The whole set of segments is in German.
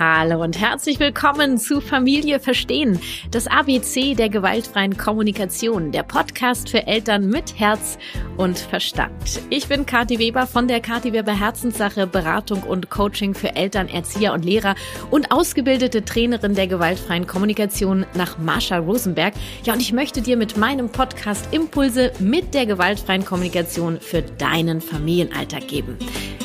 Hallo und herzlich willkommen zu Familie Verstehen, das ABC der gewaltfreien Kommunikation, der Podcast für Eltern mit Herz und Verstand. Ich bin Kathi Weber von der Kathi Weber Herzenssache Beratung und Coaching für Eltern, Erzieher und Lehrer und ausgebildete Trainerin der gewaltfreien Kommunikation nach Marsha Rosenberg. Ja, und ich möchte dir mit meinem Podcast Impulse mit der gewaltfreien Kommunikation für deinen Familienalltag geben.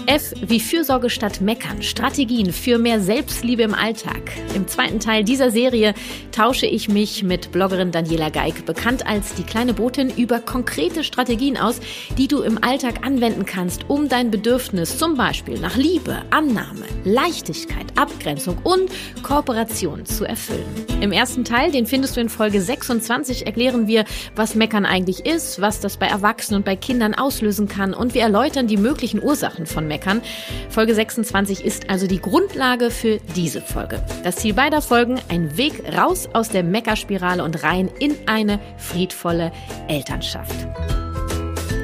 F wie Fürsorge statt Meckern, Strategien für mehr Selbstliebe im Alltag. Im zweiten Teil dieser Serie tausche ich mich mit Bloggerin Daniela Geig, bekannt als die kleine Botin, über konkrete Strategien aus, die du im Alltag anwenden kannst, um dein Bedürfnis zum Beispiel nach Liebe, Annahme, Leichtigkeit, Abgrenzung und Kooperation zu erfüllen. Im ersten Teil, den findest du in Folge 26, erklären wir, was Meckern eigentlich ist, was das bei Erwachsenen und bei Kindern auslösen kann und wir erläutern die möglichen Ursachen von meckern. Folge 26 ist also die Grundlage für diese Folge. Das Ziel beider Folgen, ein Weg raus aus der Meckerspirale und rein in eine friedvolle Elternschaft.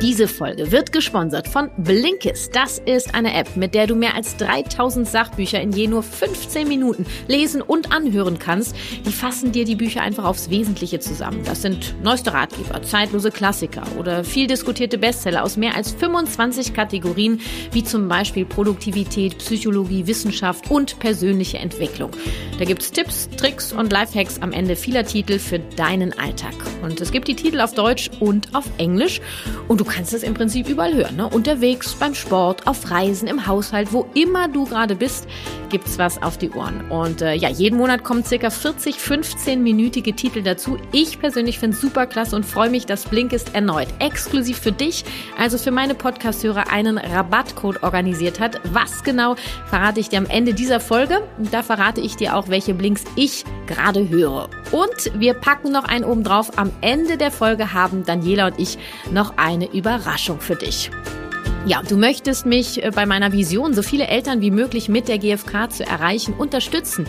Diese Folge wird gesponsert von Blinkist. Das ist eine App, mit der du mehr als 3000 Sachbücher in je nur 15 Minuten lesen und anhören kannst. Die fassen dir die Bücher einfach aufs Wesentliche zusammen. Das sind neueste Ratgeber, zeitlose Klassiker oder viel diskutierte Bestseller aus mehr als 25 Kategorien, wie zum Beispiel Produktivität, Psychologie, Wissenschaft und persönliche Entwicklung. Da gibt es Tipps, Tricks und Lifehacks am Ende vieler Titel für deinen Alltag. Und es gibt die Titel auf Deutsch und auf Englisch. Und du kannst es im Prinzip überall hören. Ne? Unterwegs, beim Sport, auf Reisen, im Haushalt, wo immer du gerade bist, gibt's was auf die Ohren. Und äh, ja, jeden Monat kommen circa 40, 15-minütige Titel dazu. Ich persönlich finde es super klasse und freue mich, dass Blinkist erneut exklusiv für dich, also für meine Podcast-Hörer, einen Rabattcode organisiert hat. Was genau verrate ich dir am Ende dieser Folge. Da verrate ich dir auch, welche Blinks ich gerade höre. Und wir packen noch einen oben drauf. Am Ende der Folge haben Daniela und ich noch eine Überraschung für dich. Ja, du möchtest mich äh, bei meiner Vision, so viele Eltern wie möglich mit der GfK zu erreichen, unterstützen,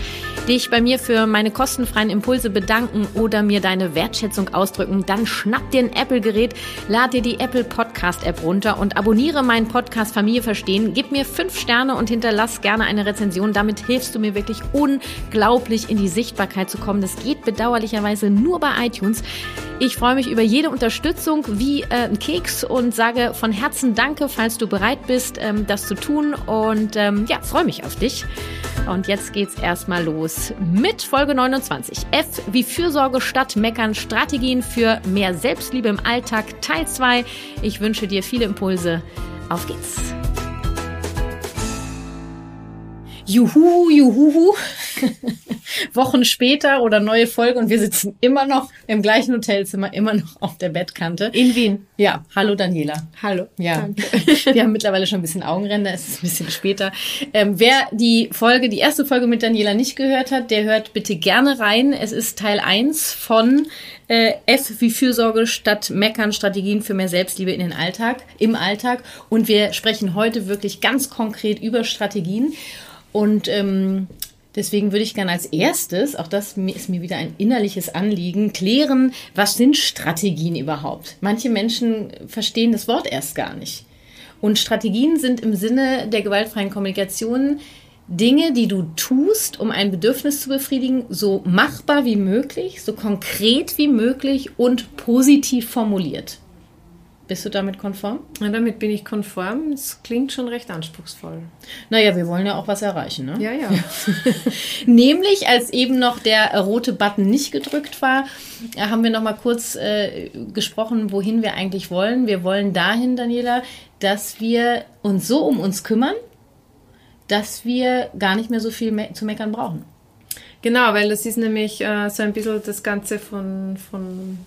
dich bei mir für meine kostenfreien Impulse bedanken oder mir deine Wertschätzung ausdrücken, dann schnapp dir ein Apple-Gerät, lad dir die Apple Podcast-App runter und abonniere meinen Podcast Familie Verstehen. Gib mir fünf Sterne und hinterlass gerne eine Rezension. Damit hilfst du mir wirklich unglaublich in die Sichtbarkeit zu kommen. Das geht bedauerlicherweise nur bei iTunes. Ich freue mich über jede Unterstützung wie äh, ein Keks und sage von Herzen Danke, falls du bereit bist, ähm, das zu tun. Und ähm, ja, freue mich auf dich. Und jetzt geht's erstmal los mit Folge 29. F wie Fürsorge statt Meckern, Strategien für mehr Selbstliebe im Alltag, Teil 2. Ich wünsche dir viele Impulse. Auf geht's. Juhu, juhu. Wochen später oder neue Folge und wir sitzen immer noch im gleichen Hotelzimmer, immer noch auf der Bettkante. In Wien. Ja, hallo Daniela. Hallo. Ja, Danke. wir haben mittlerweile schon ein bisschen Augenränder, es ist ein bisschen später. Ähm, wer die Folge, die erste Folge mit Daniela nicht gehört hat, der hört bitte gerne rein. Es ist Teil 1 von äh, F wie Fürsorge statt Meckern, Strategien für mehr Selbstliebe in den Alltag, im Alltag. Und wir sprechen heute wirklich ganz konkret über Strategien. Und ähm, Deswegen würde ich gerne als erstes, auch das ist mir wieder ein innerliches Anliegen, klären, was sind Strategien überhaupt? Manche Menschen verstehen das Wort erst gar nicht. Und Strategien sind im Sinne der gewaltfreien Kommunikation Dinge, die du tust, um ein Bedürfnis zu befriedigen, so machbar wie möglich, so konkret wie möglich und positiv formuliert. Bist du damit konform? Ja, damit bin ich konform. Es klingt schon recht anspruchsvoll. Naja, wir wollen ja auch was erreichen, ne? Ja, ja. Nämlich, als eben noch der rote Button nicht gedrückt war, haben wir noch mal kurz äh, gesprochen, wohin wir eigentlich wollen. Wir wollen dahin, Daniela, dass wir uns so um uns kümmern, dass wir gar nicht mehr so viel me zu meckern brauchen. Genau, weil das ist nämlich äh, so ein bisschen das Ganze von, von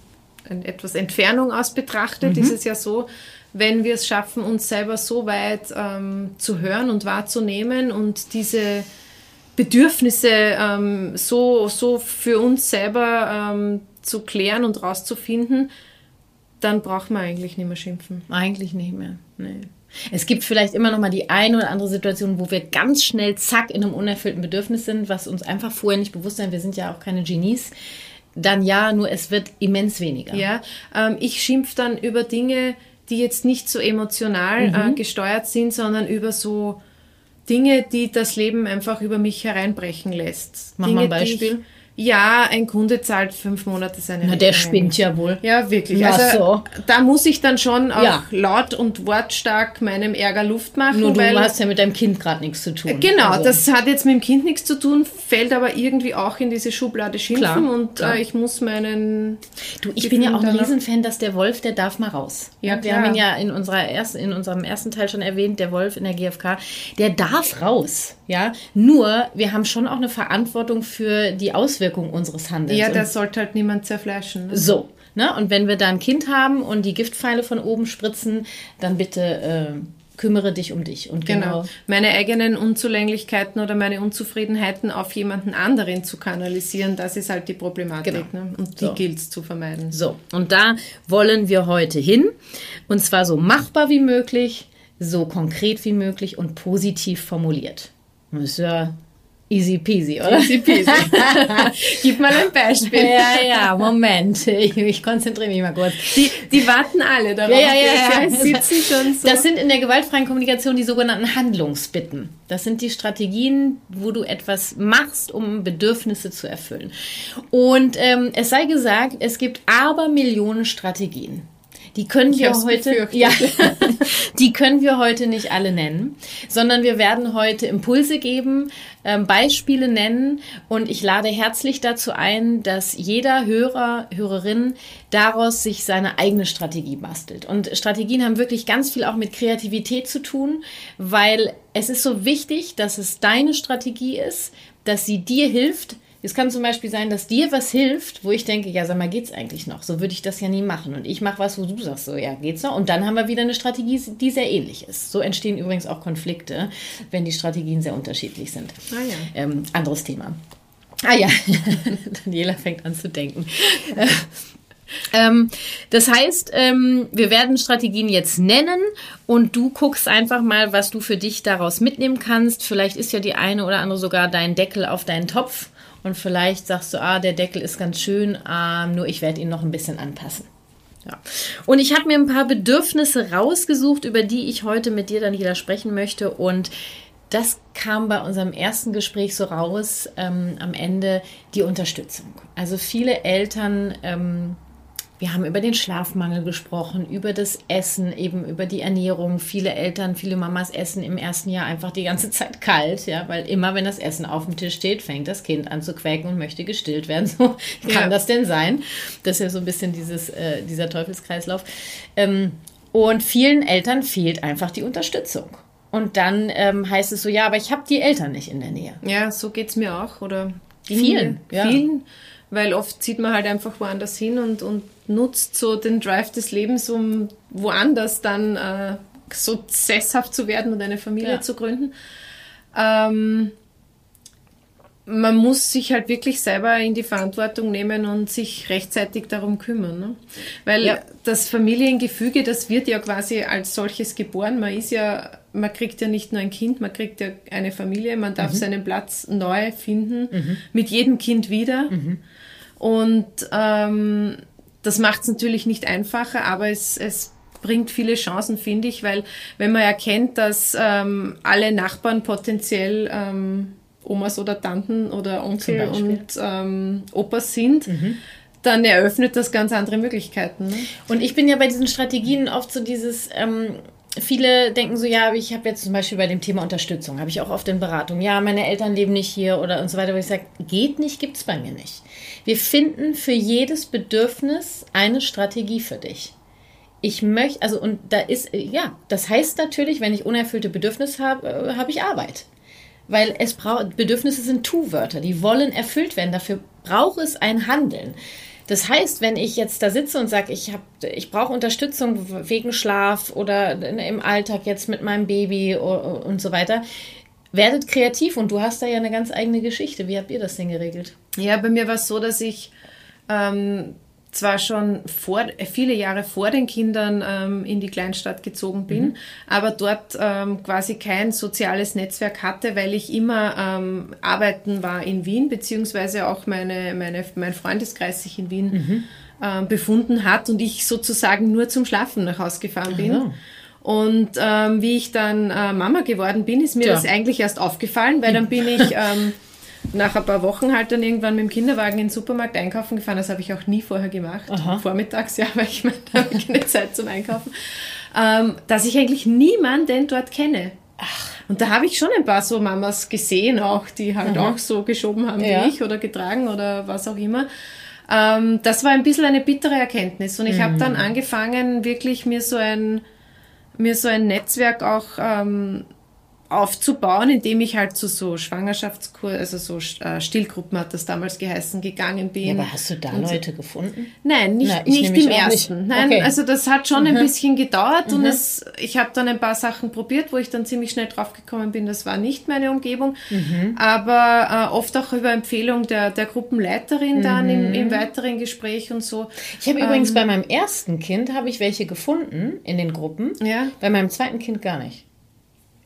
etwas Entfernung aus betrachtet, mhm. ist es ja so, wenn wir es schaffen, uns selber so weit ähm, zu hören und wahrzunehmen und diese Bedürfnisse ähm, so, so für uns selber ähm, zu klären und rauszufinden, dann braucht man eigentlich nicht mehr schimpfen. Eigentlich nicht mehr. Nee. Es gibt vielleicht immer noch mal die eine oder andere Situation, wo wir ganz schnell zack in einem unerfüllten Bedürfnis sind, was uns einfach vorher nicht bewusst sein. Wir sind ja auch keine Genies dann ja, nur es wird immens weniger. Ja, ähm, ich schimpfe dann über Dinge, die jetzt nicht so emotional mhm. äh, gesteuert sind, sondern über so Dinge, die das Leben einfach über mich hereinbrechen lässt. Mach Dinge, mal ein Beispiel. Ja, ein Kunde zahlt fünf Monate seine Na, der spinnt ja wohl. Ja, wirklich. Na, also so. da muss ich dann schon auch Ja. laut und wortstark meinem Ärger Luft machen. Nur du weil, hast ja mit deinem Kind gerade nichts zu tun. Genau, Also, das hat jetzt mit dem Kind nichts zu tun, fällt aber irgendwie auch in diese Schublade Schimpfen Klar, und klar. Äh, ich muss meinen. Du, ich bin ja auch ein Riesenfan, dass der Wolf, der darf mal raus. Ja, wir klar. haben ihn ja in, unserer ersten, in unserem ersten Teil schon erwähnt, der Wolf in der GfK, der darf raus. Ja, nur wir haben schon auch eine Verantwortung für die Auswirkungen unseres Handelns. Ja, das sollte halt niemand zerfleischen. Ne? So, ne? Und wenn wir da ein Kind haben und die Giftpfeile von oben spritzen, dann bitte äh, kümmere dich um dich. Und genau. Genau. Meine eigenen Unzulänglichkeiten oder meine Unzufriedenheiten auf jemanden anderen zu kanalisieren, das ist halt die Problematik. Genau. Ne? Und die So. gilt es zu vermeiden. So, und da wollen wir heute hin. Und zwar so machbar wie möglich, so konkret wie möglich und positiv formuliert. Das ist ja easy peasy, oder? Easy peasy. Gib mal ein Beispiel. Ja, ja, Moment. Ich, ich konzentriere mich mal kurz. Die, die warten alle darauf. Ja, ja, ja, sitzen schon so. Das sind in der gewaltfreien Kommunikation die sogenannten Handlungsbitten. Das sind die Strategien, wo du etwas machst, um Bedürfnisse zu erfüllen. Und ähm, es sei gesagt, es gibt aber Millionen Strategien. Die können wir hab's heute, befürchtet. ja, die können wir heute nicht alle nennen, sondern wir werden heute Impulse geben, ähm, Beispiele nennen und ich lade herzlich dazu ein, dass jeder Hörer, Hörerin daraus sich seine eigene Strategie bastelt. Und Strategien haben wirklich ganz viel auch mit Kreativität zu tun, weil es ist so wichtig, dass es deine Strategie ist, dass sie dir hilft, es kann zum Beispiel sein, dass dir was hilft, wo ich denke, ja, sag mal, geht's eigentlich noch? So würde ich das ja nie machen. Und ich mache was, wo du sagst, so, ja, geht's noch? Und dann haben wir wieder eine Strategie, die sehr ähnlich ist. So entstehen übrigens auch Konflikte, wenn die Strategien sehr unterschiedlich sind. Ah ja. Ähm, anderes Thema. Ah ja, Daniela fängt an zu denken. Ähm, das heißt, ähm, wir werden Strategien jetzt nennen und du guckst einfach mal, was du für dich daraus mitnehmen kannst. Vielleicht ist ja die eine oder andere sogar dein Deckel auf deinen Topf und vielleicht sagst du, ah, der Deckel ist ganz schön, ähm, nur ich werde ihn noch ein bisschen anpassen. Ja. Und ich habe mir ein paar Bedürfnisse rausgesucht, über die ich heute mit dir, Daniela, sprechen möchte. Und das kam bei unserem ersten Gespräch so raus, ähm, am Ende die Unterstützung. Also viele Eltern, ähm, wir haben über den Schlafmangel gesprochen, über das Essen, eben über die Ernährung. Viele Eltern, viele Mamas essen im ersten Jahr einfach die ganze Zeit kalt, ja, weil immer, wenn das Essen auf dem Tisch steht, fängt das Kind an zu quäken und möchte gestillt werden. So kann Ja. das denn sein? Das ist ja so ein bisschen dieses, äh, dieser Teufelskreislauf. Ähm, und vielen Eltern fehlt einfach die Unterstützung. Und dann ähm, heißt es so, ja, aber ich habe die Eltern nicht in der Nähe. Ja, so geht's mir auch. Oder Vielen, mir- ja. Vielen, weil oft zieht man halt einfach woanders hin und, und nutzt so den Drive des Lebens, um woanders dann äh, so sesshaft zu werden und eine Familie Ja. zu gründen. Ähm, man muss sich halt wirklich selber in die Verantwortung nehmen und sich rechtzeitig darum kümmern. Ne? Weil Ja. das Familiengefüge, das wird ja quasi als solches geboren. Man ist ja, man kriegt ja nicht nur ein Kind, man kriegt ja eine Familie, man darf seinen Platz neu finden, mit jedem Kind wieder. Und ähm, das macht es natürlich nicht einfacher, aber es, es bringt viele Chancen, finde ich, weil wenn man erkennt, dass ähm, alle Nachbarn potenziell ähm, Omas oder Tanten oder Onkel und ähm, Opas sind, dann eröffnet das ganz andere Möglichkeiten. Ne? Und ich bin ja bei diesen Strategien oft so dieses, ähm, viele denken so, ja, ich habe jetzt zum Beispiel bei dem Thema Unterstützung, habe ich auch oft in Beratung, ja, meine Eltern leben nicht hier oder und so weiter, wo ich sage, geht nicht, gibt's bei mir nicht. Wir finden für jedes Bedürfnis eine Strategie für dich. Ich möchte, also und da ist, ja, das heißt natürlich, wenn ich unerfüllte Bedürfnisse habe, äh, habe ich Arbeit. Weil es braucht, Bedürfnisse sind Tu-Wörter, die wollen erfüllt werden. Dafür braucht es ein Handeln. Das heißt, wenn ich jetzt da sitze und sage, ich, ich brauche Unterstützung wegen Schlaf oder im Alltag jetzt mit meinem Baby und so weiter, werdet kreativ und du hast da ja eine ganz eigene Geschichte. Wie habt ihr das denn geregelt? Ja, bei mir war es so, dass ich ähm, zwar schon vor, äh, viele Jahre vor den Kindern ähm, in die Kleinstadt gezogen bin, aber dort ähm, quasi kein soziales Netzwerk hatte, weil ich immer ähm, arbeiten war in Wien, beziehungsweise auch meine, meine, mein Freundeskreis sich in Wien ähm, befunden hat und ich sozusagen nur zum Schlafen nach Hause gefahren bin. ja. Und ähm, wie ich dann äh, Mama geworden bin, ist mir Ja. das eigentlich erst aufgefallen, weil dann bin ich ähm, nach ein paar Wochen halt dann irgendwann mit dem Kinderwagen in den Supermarkt einkaufen gefahren. Das habe ich auch nie vorher gemacht. Aha. Vormittags, ja, weil ich meine, da habe ich keine Zeit zum Einkaufen. Ähm, dass ich eigentlich niemanden dort kenne. Und da habe ich schon ein paar so Mamas gesehen, auch die halt auch so geschoben haben Ja. wie ich oder getragen oder was auch immer. Ähm, das war ein bisschen eine bittere Erkenntnis. Und ich habe dann angefangen, wirklich mir so ein, mir so ein Netzwerk auch ähm, aufzubauen, indem ich halt zu so Schwangerschaftskur, also so äh, Stillgruppen hat das damals geheißen, gegangen bin. Ja, aber hast du da Leute gefunden? Nein, nicht, Na, ich nicht im ersten. nicht. Nein, Okay. Mhm. also das hat schon ein bisschen gedauert und es, ich habe dann ein paar Sachen probiert, wo ich dann ziemlich schnell draufgekommen bin, das war nicht meine Umgebung, Mhm. aber äh, oft auch über Empfehlung der, der Gruppenleiterin dann Mhm. im, im weiteren Gespräch und so. Ich habe übrigens bei meinem ersten Kind habe ich welche gefunden in den Gruppen. Ja. Bei meinem zweiten Kind gar nicht.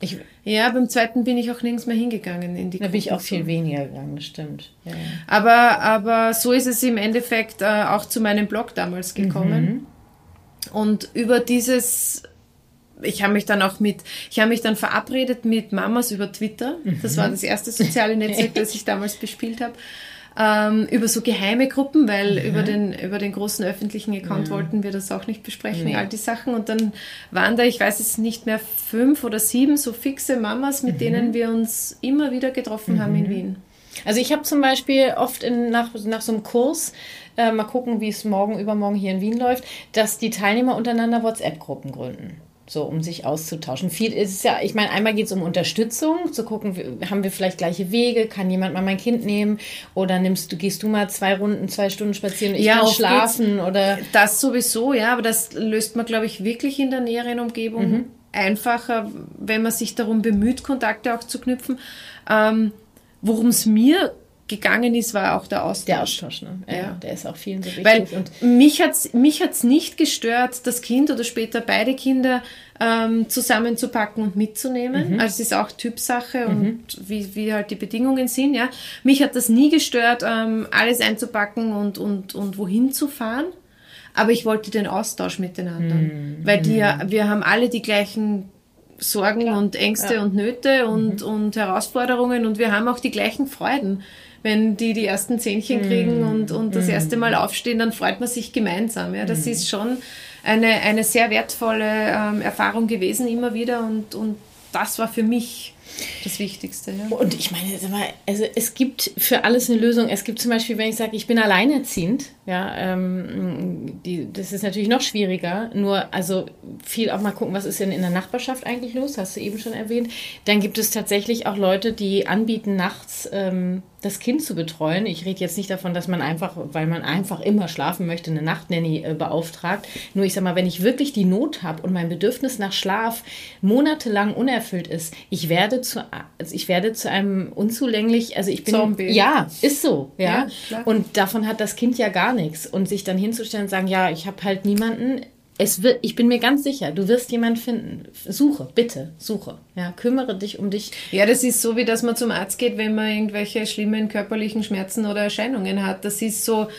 Ich, Ja, beim zweiten bin ich auch nirgends mehr hingegangen in die da bin ich auch viel weniger gegangen, das stimmt. Ja. Aber, aber so ist es im Endeffekt äh, auch zu meinem Blog damals gekommen. Und über dieses, ich habe mich dann auch mit, ich habe mich dann verabredet mit Mamas über Twitter. Das war das erste soziale Netzwerk, das ich damals bespielt habe. Ähm, über so geheime Gruppen, weil über, den, über den großen öffentlichen Account wollten wir das auch nicht besprechen, all die Sachen. Und dann waren da, ich weiß es nicht mehr, fünf oder sieben so fixe Mamas, mit denen wir uns immer wieder getroffen haben in Wien. Also ich habe zum Beispiel oft in, nach, nach so einem Kurs, äh, mal gucken, wie es morgen, übermorgen hier in Wien läuft, dass die Teilnehmer untereinander WhatsApp-Gruppen gründen. So, um sich auszutauschen. Viel ist ja, ich meine, einmal geht es um Unterstützung, zu gucken, haben wir vielleicht gleiche Wege, kann jemand mal mein Kind nehmen oder nimmst du, gehst du mal zwei Runden, zwei Stunden spazieren ich Ja, kann schlafen oder Das sowieso, ja, aber das löst man, glaube ich, wirklich in der näheren Umgebung einfacher, wenn man sich darum bemüht, Kontakte auch zu knüpfen. Ähm, Worum es mir gegangen ist, war auch der Austausch. der Austausch, ne? Ja, Ja. der ist auch vielen so wichtig. Weil und mich hat's mich hat's nicht gestört, das Kind oder später beide Kinder ähm, zusammenzupacken und mitzunehmen. Also es ist auch Typsache und wie, wie halt die Bedingungen sind. Ja, mich hat das nie gestört, ähm, alles einzupacken und und und wohin zu fahren. Aber ich wollte den Austausch mit den anderen, weil die ja, wir haben alle die gleichen Sorgen und Ängste und Nöte und, und Herausforderungen und wir haben auch die gleichen Freuden. Wenn die die ersten Zähnchen kriegen und, und das erste Mal aufstehen, dann freut man sich gemeinsam. Ja, das ist schon eine, eine sehr wertvolle ähm, Erfahrung gewesen immer wieder und, und das war für mich das Wichtigste. Ja. Und ich meine, also es gibt für alles eine Lösung. Es gibt zum Beispiel, wenn ich sage, ich bin alleinerziehend, ja, ähm, die, das ist natürlich noch schwieriger. Nur, also viel auch mal gucken, was ist denn in der Nachbarschaft eigentlich los, hast du eben schon erwähnt. Dann gibt es tatsächlich auch Leute, die anbieten, nachts ähm, das Kind zu betreuen. Ich rede jetzt nicht davon, dass man einfach, weil man einfach immer schlafen möchte, eine Nachtnanny äh, beauftragt. Nur ich sag mal, wenn ich wirklich die Not habe und mein Bedürfnis nach Schlaf monatelang unerfüllt ist, ich werde zu, also ich werde zu einem unzulänglich, also ich bin Zombie. ja, ist so, ja. Ja, und davon hat das Kind ja gar nichts und sich dann hinzustellen und sagen, ja, ich habe halt niemanden. Es wird, ich bin mir ganz sicher, du wirst jemanden finden. Suche, bitte, suche. Ja, kümmere dich um dich. ja, das ist so, wie dass man zum Arzt geht, wenn man irgendwelche schlimmen körperlichen Schmerzen oder Erscheinungen hat. Das ist so,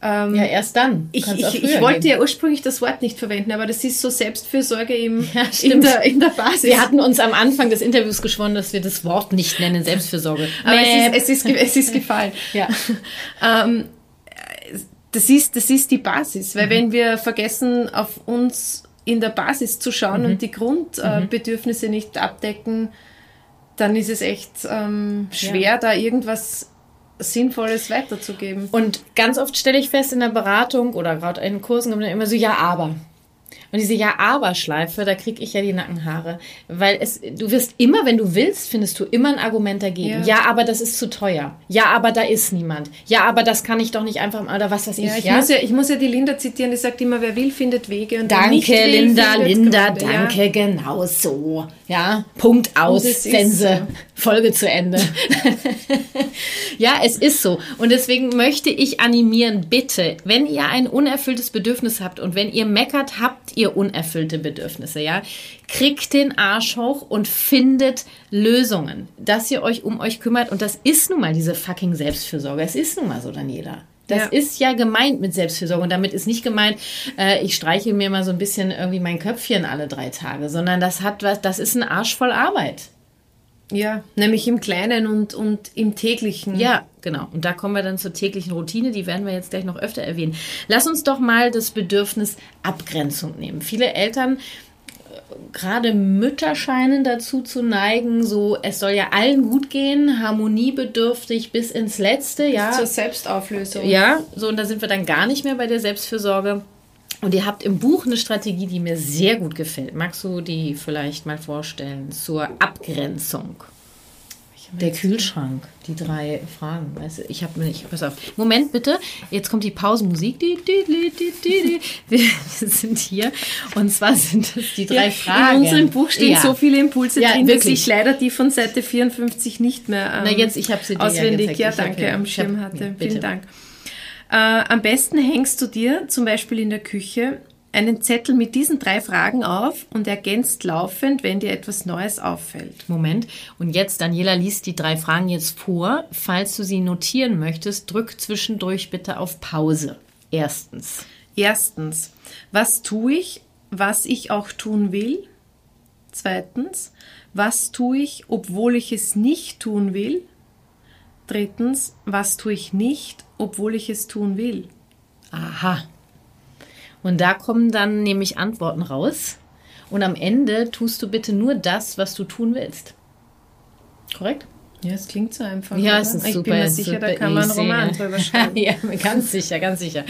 ähm, Ja, erst dann. Ich, ich, ich wollte gehen. ja ursprünglich das Wort nicht verwenden, aber das ist so Selbstfürsorge im, Ja, in, der, in der Basis. Wir hatten uns am Anfang des Interviews geschworen, dass wir das Wort nicht nennen, Selbstfürsorge. aber es ist, es, ist, es ist gefallen. Ja. Ähm, das, ist, das ist die Basis, Mhm. weil wenn wir vergessen, auf uns in der Basis zu schauen Mhm. und die Grundbedürfnisse äh, Bedürfnisse nicht abdecken, dann ist es echt ähm, schwer, da irgendwas Sinnvolles weiterzugeben. Und ganz oft stelle ich fest in der Beratung oder gerade in Kursen kommt dann immer so, ja, aber. Und diese Ja-Aber-Schleife, da kriege ich ja die Nackenhaare. Weil es, du wirst immer, wenn du willst, findest du immer ein Argument dagegen. Ja, Ja. aber das ist zu teuer. Ja, aber da ist niemand. Ja, aber das kann ich doch nicht einfach, oder was weiß ich. Ja, ich, ja? Muss ja, ich muss ja die Linda zitieren, die sagt immer, wer will, findet Wege. Und Danke, nicht will, Linda, Linda, Gründe. Ja. danke, genau so. Ja, Punkt aus, Sense, so. Folge zu Ende. ja, es ist so. Und deswegen möchte ich animieren, bitte, wenn ihr ein unerfülltes Bedürfnis habt und wenn ihr meckert, habt ihr unerfüllte Bedürfnisse, ja, kriegt den Arsch hoch und findet Lösungen, dass ihr euch um euch kümmert. Und das ist nun mal diese fucking Selbstfürsorge. Es ist nun mal so, Daniela. Das Ja. ist ja gemeint mit Selbstfürsorge. Und damit ist nicht gemeint, äh, ich streiche mir mal so ein bisschen irgendwie mein Köpfchen alle drei Tage, sondern das hat was, das ist ein Arsch voll Arbeit. Ja, nämlich im Kleinen und, und im Täglichen. Ja, genau. Und da kommen wir dann zur täglichen Routine. Die werden wir jetzt gleich noch öfter erwähnen. Lass uns doch mal das Bedürfnis Abgrenzung nehmen. Viele Eltern, äh, gerade Mütter scheinen dazu zu neigen, so, es soll ja allen gut gehen, harmoniebedürftig bis ins Letzte, ja. Zur Selbstauflösung. Ja, so und da sind wir dann gar nicht mehr bei der Selbstfürsorge. Und ihr habt im Buch eine Strategie, die mir sehr gut gefällt. Magst du die vielleicht mal vorstellen zur Abgrenzung? Der Kühlschrank, die drei Fragen. Weißt du, ich habe mir nicht. Pass auf. Moment bitte. Jetzt kommt die Pausenmusik. Die, die, die. Wir sind hier. Und zwar sind es die drei Ja, Fragen. In unserem Buch stehen Ja. so viele Impulse Ja, drin, dass wirklich. ich leider die von Seite 54 nicht mehr ähm, Na, jetzt, ich habe sie dir ja auswendig ja, hab danke, ja- am hab- Schirm ja, hatte. Vielen Dank. Äh, am besten hängst du dir zum Beispiel in der Küche einen Zettel mit diesen drei Fragen auf und ergänzt laufend, wenn dir etwas Neues auffällt. Moment. Und jetzt, Daniela liest die drei Fragen jetzt vor. Falls du sie notieren möchtest, drück zwischendurch bitte auf Pause. Erstens. Erstens, was tue ich, was ich auch tun will? Zweitens, was tue ich, obwohl ich es nicht tun will? Drittens, was tue ich nicht, obwohl ich es tun will? Aha. Und da kommen dann nämlich Antworten raus. Und am Ende tust du bitte nur das, was du tun willst. Korrekt? Ja, es klingt so einfach. Ja, es ist ich super. bin mir sicher, da kann man einen Roman drüber schreiben. ja, ganz sicher, ganz sicher.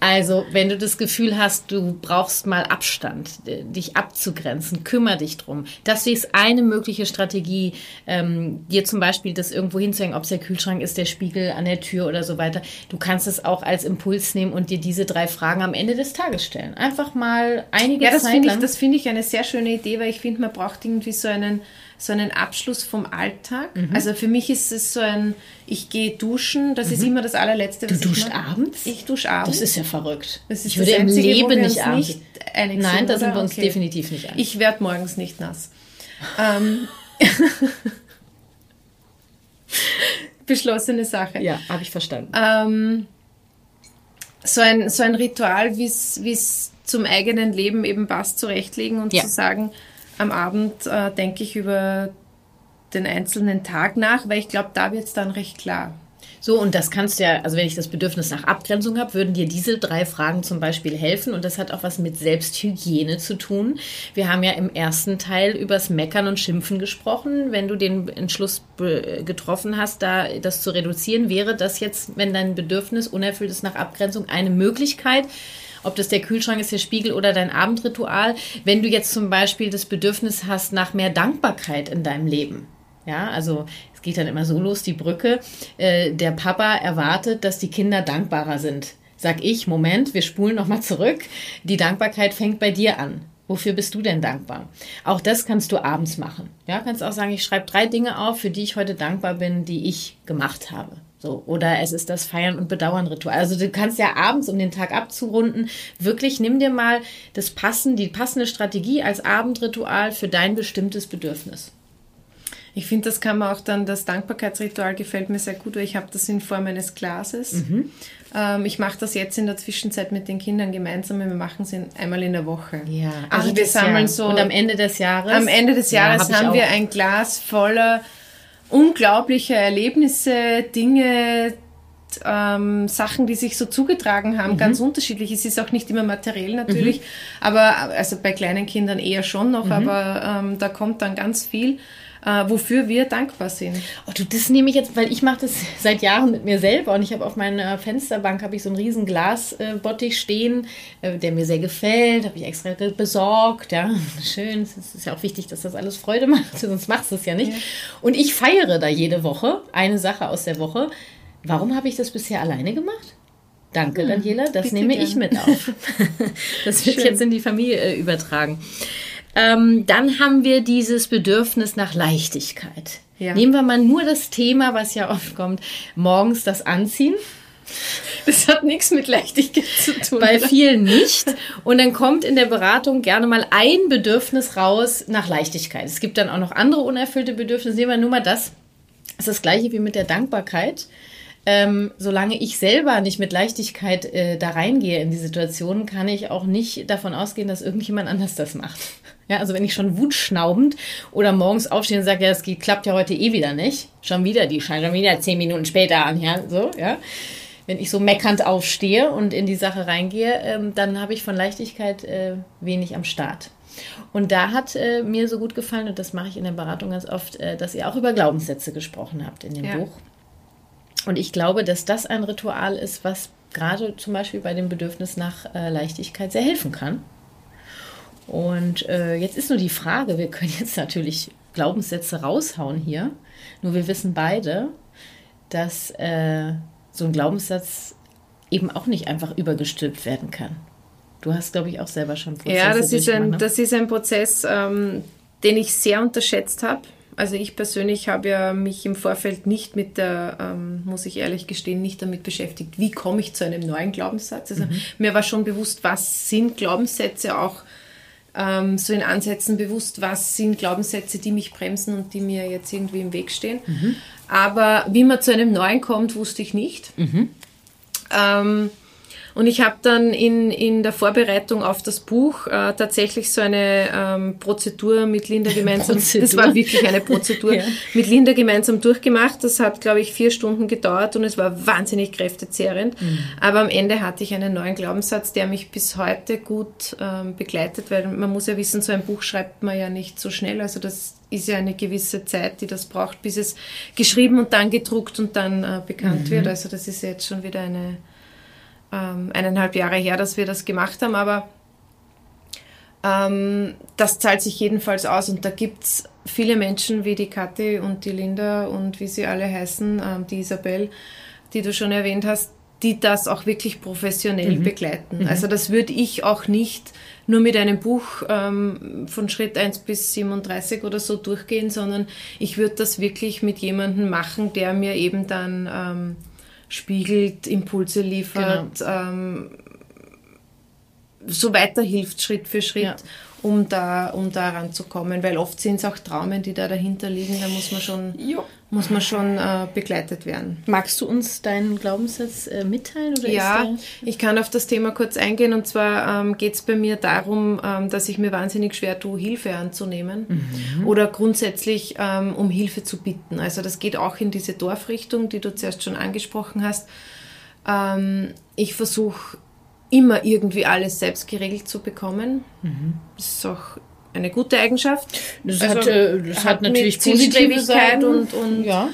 Also, wenn du das Gefühl hast, du brauchst mal Abstand, dich abzugrenzen, kümmere dich drum. Das ist eine mögliche Strategie, ähm, dir zum Beispiel das irgendwo hinzuhängen, ob es der Kühlschrank ist, der Spiegel an der Tür oder so weiter. Du kannst es auch als Impuls nehmen und dir diese drei Fragen am Ende des Tages stellen. Einfach mal einige Ja, das Zeit finde ich, das finde ich eine sehr schöne Idee, weil ich finde, man braucht irgendwie so einen, so einen Abschluss vom Alltag. Mhm. Also für mich ist es so ein, ich gehe duschen, das ist immer das allerletzte, Mhm. du was ich duscht mache. abends? Ich dusche abends. das ist ja verrückt. Das ist ich das würde im Einzige, wo Leben nicht abends. nicht Nein, sind, da sind wir uns Okay. definitiv nicht einig. Ich werde morgens nicht nass. Ähm, beschlossene Sache. ja, habe ich verstanden. ähm, so, ein, so ein Ritual, wie es zum eigenen Leben eben passt, zurechtlegen und Ja. zu sagen, am Abend äh, denke ich über den einzelnen Tag nach, weil ich glaube, da wird es dann recht klar. So, und das kannst du ja, also wenn ich das Bedürfnis nach Abgrenzung habe, würden dir diese drei Fragen zum Beispiel helfen. Und das hat auch was mit Selbsthygiene zu tun. Wir haben ja im ersten Teil übers Meckern und Schimpfen gesprochen. Wenn du den Entschluss getroffen hast, da das zu reduzieren, wäre das jetzt, wenn dein Bedürfnis unerfüllt ist nach Abgrenzung, eine Möglichkeit. Ob das der Kühlschrank ist, der Spiegel oder dein Abendritual. Wenn du jetzt zum Beispiel das Bedürfnis hast nach mehr Dankbarkeit in deinem Leben. Ja, also es geht dann immer so los, die Brücke. Äh, der Papa erwartet, dass die Kinder dankbarer sind. Sag ich, Moment, wir spulen nochmal zurück. Die Dankbarkeit fängt bei dir an. Wofür bist du denn dankbar? Auch das kannst du abends machen. Ja, kannst auch sagen, ich schreibe drei Dinge auf, für die ich heute dankbar bin, die ich gemacht habe. So, oder es ist das Feiern und Bedauern Ritual. Also du kannst ja abends, um den Tag abzurunden, wirklich nimm dir mal das passen, die passende Strategie als Abendritual für dein bestimmtes Bedürfnis. Ich finde, das kann man auch dann, das Dankbarkeitsritual gefällt mir sehr gut, weil ich habe das in Form eines Glases. Mhm. Ähm, ich mache das jetzt in der Zwischenzeit mit den Kindern gemeinsam. Wir machen es in, einmal in der Woche. Ja, also ach, wir sammeln ja. so. Und am Ende des Jahres? Am Ende des Ja, Jahres hab ich haben wir ein Glas voller unglaublicher Erlebnisse, Dinge, ähm, Sachen, die sich so zugetragen haben, Mhm. ganz unterschiedlich. Es ist auch nicht immer materiell natürlich, aber also bei kleinen Kindern eher schon Mhm. noch, aber ähm, da kommt dann ganz viel, äh, wofür wir dankbar sind. Oh, du, das nehme ich jetzt, weil ich mache das seit Jahren mit mir selber und ich habe auf meiner Fensterbank habe ich so einen riesen Glasbottich stehen, äh, der mir sehr gefällt, habe ich extra besorgt, ja, schön. Es ist ja auch wichtig, dass das alles Freude macht, sonst machst du es ja nicht. Und ich feiere da jede Woche eine Sache aus der Woche. Warum habe ich das bisher alleine gemacht? Danke, Daniela, das bitte nehme gern. ich mit auf. das wird Schön. jetzt in die Familie äh, übertragen. Ähm, dann haben wir dieses Bedürfnis nach Leichtigkeit. Ja. Nehmen wir mal nur das Thema, was ja oft kommt, morgens das Anziehen. Das hat nichts mit Leichtigkeit zu tun. Bei vielen nicht. Und dann kommt in der Beratung gerne mal ein Bedürfnis raus nach Leichtigkeit. Es gibt dann auch noch andere unerfüllte Bedürfnisse. Nehmen wir nur mal das. Das ist das gleiche wie mit der Dankbarkeit. ähm, solange ich selber nicht mit Leichtigkeit äh, da reingehe in die Situation, kann ich auch nicht davon ausgehen, dass irgendjemand anders das macht. Ja, also wenn ich schon wutschnaubend oder morgens aufstehe und sage, ja, es geht, klappt ja heute eh wieder nicht, schon wieder, die scheint schon wieder zehn Minuten später an, ja, so, ja. Wenn ich so meckernd aufstehe und in die Sache reingehe, ähm, dann habe ich von Leichtigkeit äh, wenig am Start. Und da hat äh, mir so gut gefallen, und das mache ich in der Beratung ganz oft, äh, dass ihr auch über Glaubenssätze gesprochen habt in dem ja. Buch. Und ich glaube, dass das ein Ritual ist, was gerade zum Beispiel bei dem Bedürfnis nach äh, Leichtigkeit sehr helfen kann. Und äh, jetzt ist nur die Frage, wir können jetzt natürlich Glaubenssätze raushauen hier, nur wir wissen beide, dass äh, so ein Glaubenssatz eben auch nicht einfach übergestülpt werden kann. Du hast, glaube ich, auch selber schon Prozesse Ja, das ist ein, ne? das ist ein Prozess, ähm, den ich sehr unterschätzt habe. Also ich persönlich habe ja mich im Vorfeld nicht mit der, ähm, muss ich ehrlich gestehen, nicht damit beschäftigt, wie komme ich zu einem neuen Glaubenssatz. Also mhm. mir war schon bewusst, was sind Glaubenssätze auch ähm, so in Ansätzen bewusst, was sind Glaubenssätze, die mich bremsen und die mir jetzt irgendwie im Weg stehen. Mhm. Aber wie man zu einem neuen kommt, wusste ich nicht. Mhm. Ähm, und ich habe dann in, in der Vorbereitung auf das Buch äh, tatsächlich so eine ähm, Prozedur mit Linda gemeinsam, Prozedur. das war wirklich eine Prozedur, ja. mit Linda gemeinsam durchgemacht. Das hat, glaube ich, vier Stunden gedauert und es war wahnsinnig kräftezehrend. Mhm. Aber am Ende hatte ich einen neuen Glaubenssatz, der mich bis heute gut ähm, begleitet, weil man muss ja wissen, so ein Buch schreibt man ja nicht so schnell. Also das ist ja eine gewisse Zeit, die das braucht, bis es geschrieben und dann gedruckt und dann äh, bekannt mhm. wird. Also das ist jetzt schon wieder eine ähm, eineinhalb Jahre her, dass wir das gemacht haben, aber ähm, das zahlt sich jedenfalls aus und da gibt es viele Menschen wie die Kathi und die Linda und wie sie alle heißen, ähm, die Isabel, die du schon erwähnt hast, die das auch wirklich professionell mhm. begleiten. Mhm. Also das würde ich auch nicht nur mit einem Buch ähm, von Schritt 1 bis 37 oder so durchgehen, sondern ich würde das wirklich mit jemandem machen, der mir eben dann ähm, spiegelt, Impulse liefert, genau. ähm, so weiterhilft Schritt für Schritt. Ja um da, um da ranzukommen, weil oft sind es auch Traumen, die da dahinter liegen, da muss man schon, muss man schon äh, begleitet werden. Magst du uns deinen Glaubenssatz äh, mitteilen? Oder ja, ich kann auf das Thema kurz eingehen und zwar ähm, geht es bei mir darum, ähm, dass ich mir wahnsinnig schwer tue, Hilfe anzunehmen mhm. oder grundsätzlich ähm, um Hilfe zu bitten. Also das geht auch in diese Dorfrichtung, die du zuerst schon angesprochen hast. Ähm, ich versuche immer irgendwie alles selbst geregelt zu bekommen. Mhm. Das ist auch eine gute Eigenschaft. Das, also, hat, äh, das hat, hat natürlich positive Seiten und, und ja.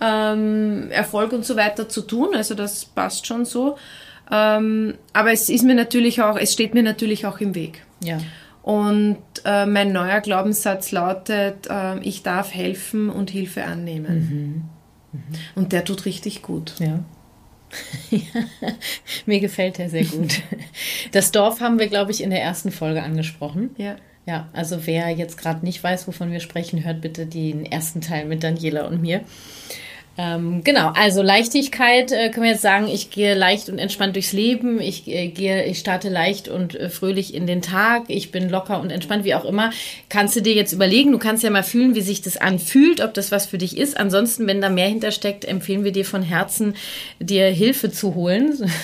ähm, Erfolg und so weiter zu tun. Also das passt schon so. Ähm, aber es ist mir natürlich auch, es steht mir natürlich auch im Weg. Ja. Und äh, mein neuer Glaubenssatz lautet, äh, ich darf helfen und Hilfe annehmen. Mhm. Mhm. Und der tut richtig gut. Ja. mir gefällt er sehr gut. Das Dorf haben wir, glaube ich, in der ersten Folge angesprochen. Ja. Ja, also wer jetzt gerade nicht weiß, wovon wir sprechen, hört bitte den ersten Teil mit Daniela und mir. Ähm, genau, also Leichtigkeit äh, können wir jetzt sagen, ich gehe leicht und entspannt durchs Leben, ich äh, gehe, ich starte leicht und äh, fröhlich in den Tag, ich bin locker und entspannt, wie auch immer. Kannst du dir jetzt überlegen, du kannst ja mal fühlen, wie sich das anfühlt, ob das was für dich ist. Ansonsten, wenn da mehr hintersteckt, empfehlen wir dir von Herzen, dir Hilfe zu holen.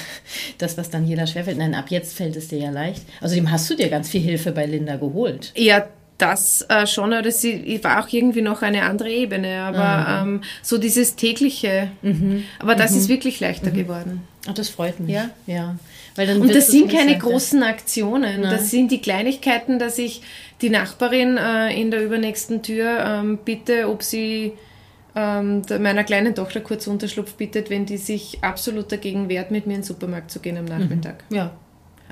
Das, was dann jeder schwerfällt. Nein, ab jetzt fällt es dir ja leicht. Außerdem hast du dir ganz viel Hilfe bei Linda geholt. Ja, das äh, schon, aber das war auch irgendwie noch eine andere Ebene. Aber mhm. ähm, so dieses tägliche, mhm. aber das mhm. ist wirklich leichter mhm. geworden. Ach, das freut mich. Ja, ja. Weil dann Und das sind keine großen Aktionen. Nein. Das sind die Kleinigkeiten, dass ich die Nachbarin äh, in der übernächsten Tür ähm, bitte, ob sie ähm, meiner kleinen Tochter kurz Unterschlupf bittet, wenn die sich absolut dagegen wehrt, mit mir in den Supermarkt zu gehen am Nachmittag. Ja,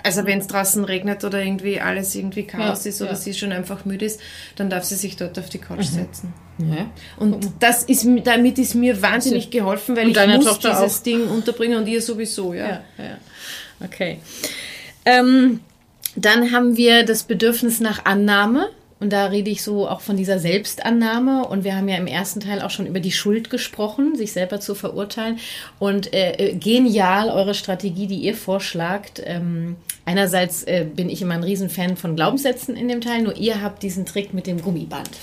also wenn es draußen regnet oder irgendwie alles irgendwie Chaos ja, ist oder ja. sie schon einfach müde ist, dann darf sie sich dort auf die Couch mhm. setzen. Ja. Und das ist, damit ist mir wahnsinnig geholfen, weil ich muss Tochter dieses auch. Ding unterbringen und ihr sowieso, ja. ja okay. Ähm, dann haben wir das Bedürfnis nach Annahme. Und da rede ich so auch von dieser Selbstannahme. Und wir haben ja im ersten Teil auch schon über die Schuld gesprochen, sich selber zu verurteilen. Und äh, äh, genial eure Strategie, die ihr vorschlagt. Ähm, einerseits äh, bin ich immer ein Riesenfan von Glaubenssätzen in dem Teil, nur ihr habt diesen Trick mit dem Gummiband.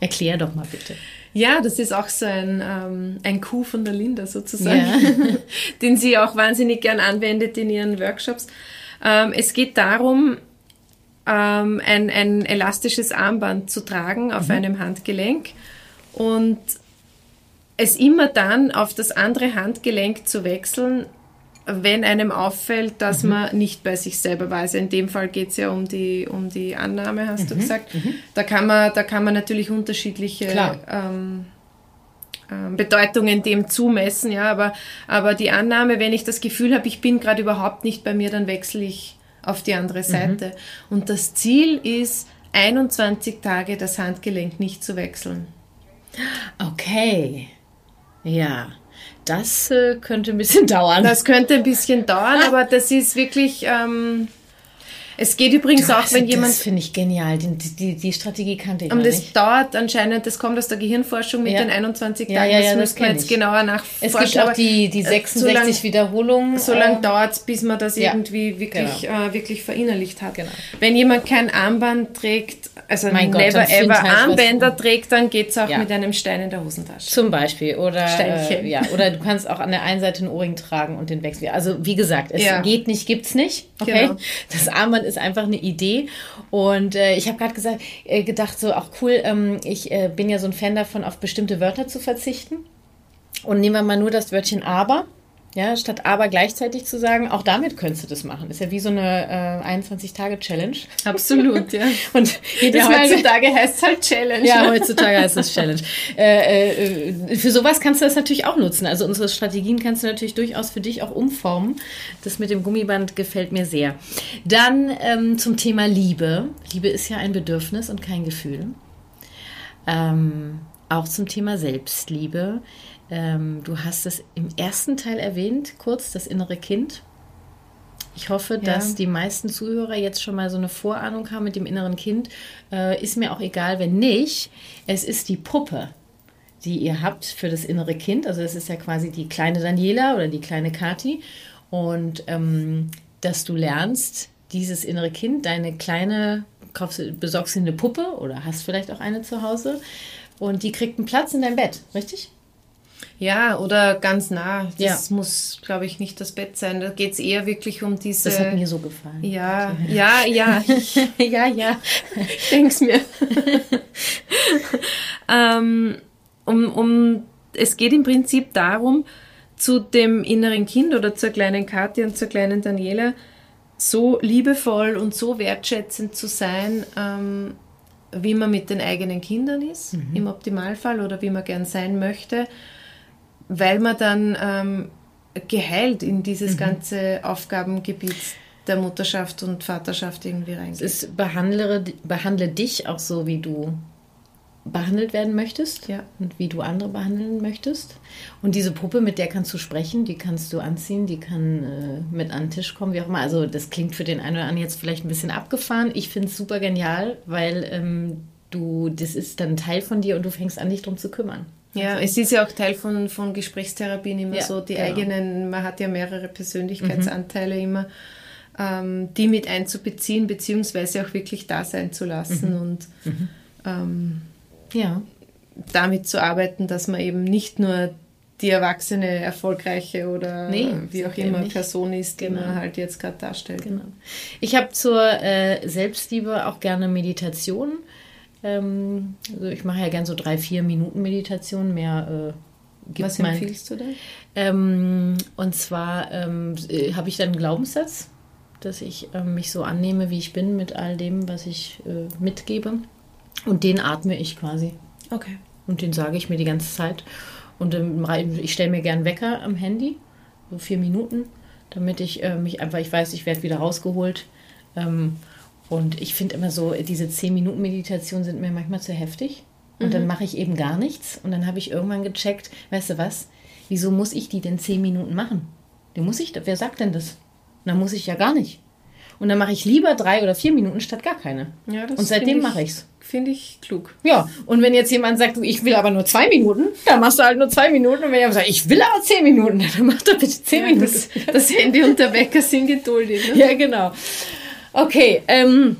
Erklär doch mal bitte. Ja, das ist auch so ein, ähm, ein Coup von der Linda sozusagen, ja. den sie auch wahnsinnig gern anwendet in ihren Workshops. Ähm, es geht darum, ähm, ein, ein elastisches Armband zu tragen auf mhm. einem Handgelenk und es immer dann auf das andere Handgelenk zu wechseln, wenn einem auffällt, dass mhm. man nicht bei sich selber war. Also in dem Fall geht es ja um die, um die Annahme, hast mhm. du gesagt. Mhm. Da, kann man, da kann man natürlich unterschiedliche ähm, ähm, Bedeutungen dem zumessen, ja, aber, aber die Annahme, wenn ich das Gefühl habe, ich bin gerade überhaupt nicht bei mir, dann wechsle ich auf die andere mhm. Seite. Und das Ziel ist, 21 Tage das Handgelenk nicht zu wechseln. Okay. Ja. Das äh, könnte ein bisschen dauern. Das könnte ein bisschen dauern, aber das ist wirklich. Ähm, es geht übrigens du, auch, wenn jemand. Das finde ich genial. Die, die, die, Strategie kannte ich Und das nicht. dauert anscheinend, das kommt aus der Gehirnforschung mit ja. den 21 ja, Tagen. Ja, das müssen wir jetzt ich. genauer nachforschen. Es gibt auch die, die 66 so Wiederholungen. So lange äh, dauert es, bis man das irgendwie wirklich, genau. äh, wirklich verinnerlicht hat. Genau. Wenn jemand kein Armband trägt, also mein never Gott, ever Armbänder trägt, dann geht es auch mit einem Stein in der Hosentasche. Zum Beispiel. Oder, äh, ja, oder du kannst auch an der einen Seite einen Ohrring tragen und den wechseln. Also wie gesagt, es geht nicht, gibt es nicht. Okay. Genau. Das Armband ist einfach eine Idee. Und äh, ich habe gerade gesagt, äh, gedacht, so auch cool, ähm, ich äh, bin ja so ein Fan davon, auf bestimmte Wörter zu verzichten. Und nehmen wir mal nur das Wörtchen aber. Ja, statt aber gleichzeitig zu sagen, auch damit könntest du das machen. Ist ja wie so eine äh, 21-Tage-Challenge. Absolut, ja. Und jedes ja, heutzutage heißt es halt Challenge. Ja, heutzutage heißt es Challenge. Äh, äh, für sowas kannst du das natürlich auch nutzen. Also unsere Strategien kannst du natürlich durchaus für dich auch umformen. Das mit dem Gummiband gefällt mir sehr. Dann ähm, zum Thema Liebe. Liebe ist ja ein Bedürfnis und kein Gefühl. Ähm, auch zum Thema Selbstliebe. Ähm, du hast es im ersten Teil erwähnt, kurz das innere Kind. Ich hoffe, ja. dass die meisten Zuhörer jetzt schon mal so eine Vorahnung haben mit dem inneren Kind. Äh, ist mir auch egal, wenn nicht. Es ist die Puppe, die ihr habt für das innere Kind. Also es ist ja quasi die kleine Daniela oder die kleine Kati. Und ähm, dass du lernst, dieses innere Kind, deine kleine, kaufst, besorgst dir eine Puppe oder hast vielleicht auch eine zu Hause und die kriegt einen Platz in deinem Bett, richtig? Ja, oder ganz nah. Das ja. muss, glaube ich, nicht das Bett sein. Da geht es eher wirklich um diese. Das hat mir so gefallen. Ja, ja, ja. ja, ja. Ich denke es mir. ähm, um, um, es geht im Prinzip darum, zu dem inneren Kind oder zur kleinen Kathi und zur kleinen Daniela so liebevoll und so wertschätzend zu sein, ähm, wie man mit den eigenen Kindern ist, mhm. im Optimalfall, oder wie man gern sein möchte weil man dann ähm, geheilt in dieses mhm. ganze Aufgabengebiet der Mutterschaft und Vaterschaft irgendwie reingeht. Es behandle, behandle dich auch so, wie du behandelt werden möchtest ja. und wie du andere behandeln möchtest. Und diese Puppe, mit der kannst du sprechen, die kannst du anziehen, die kann äh, mit an den Tisch kommen, wie auch immer. Also das klingt für den einen oder anderen jetzt vielleicht ein bisschen abgefahren. Ich finde es super genial, weil ähm, du, das ist dann Teil von dir und du fängst an, dich darum zu kümmern. Ja, also. es ist ja auch Teil von, von Gesprächstherapien immer ja, so, die genau. eigenen, man hat ja mehrere Persönlichkeitsanteile mhm. immer, ähm, die mit einzubeziehen, beziehungsweise auch wirklich da sein zu lassen mhm. und mhm. Ähm, ja. damit zu arbeiten, dass man eben nicht nur die erwachsene, erfolgreiche oder nee, wie auch immer Person ist, die genau. man halt jetzt gerade darstellt. Genau. Ich habe zur äh, Selbstliebe auch gerne Meditation. Ähm, also ich mache ja gern so drei, vier Minuten Meditation, mehr äh, gibt Was empfiehlst mein, du da? Ähm, und zwar ähm, äh, habe ich dann einen Glaubenssatz, dass ich äh, mich so annehme, wie ich bin mit all dem, was ich äh, mitgebe. Und den atme ich quasi. Okay. Und den sage ich mir die ganze Zeit. Und ähm, ich stelle mir gern Wecker am Handy, so vier Minuten, damit ich äh, mich einfach, ich weiß, ich werde wieder rausgeholt. Und ich finde immer so, diese 10-Minuten-Meditation sind mir manchmal zu heftig. Und mhm. dann mache ich eben gar nichts. Und dann habe ich irgendwann gecheckt, weißt du was, wieso muss ich die denn 10 Minuten machen? Die muss ich, wer sagt denn das? dann muss ich ja gar nicht. Und dann mache ich lieber drei oder vier Minuten statt gar keine. Ja, und seitdem mache ich es. Finde ich klug. Ja, und wenn jetzt jemand sagt, ich will aber nur zwei Minuten, dann machst du halt nur zwei Minuten. Und wenn jemand sagt, ich will aber zehn Minuten, dann mach doch bitte zehn ja, Minuten. Das, das Handy und der Wecker sind geduldig. Ne? Ja, genau. Okay, ähm,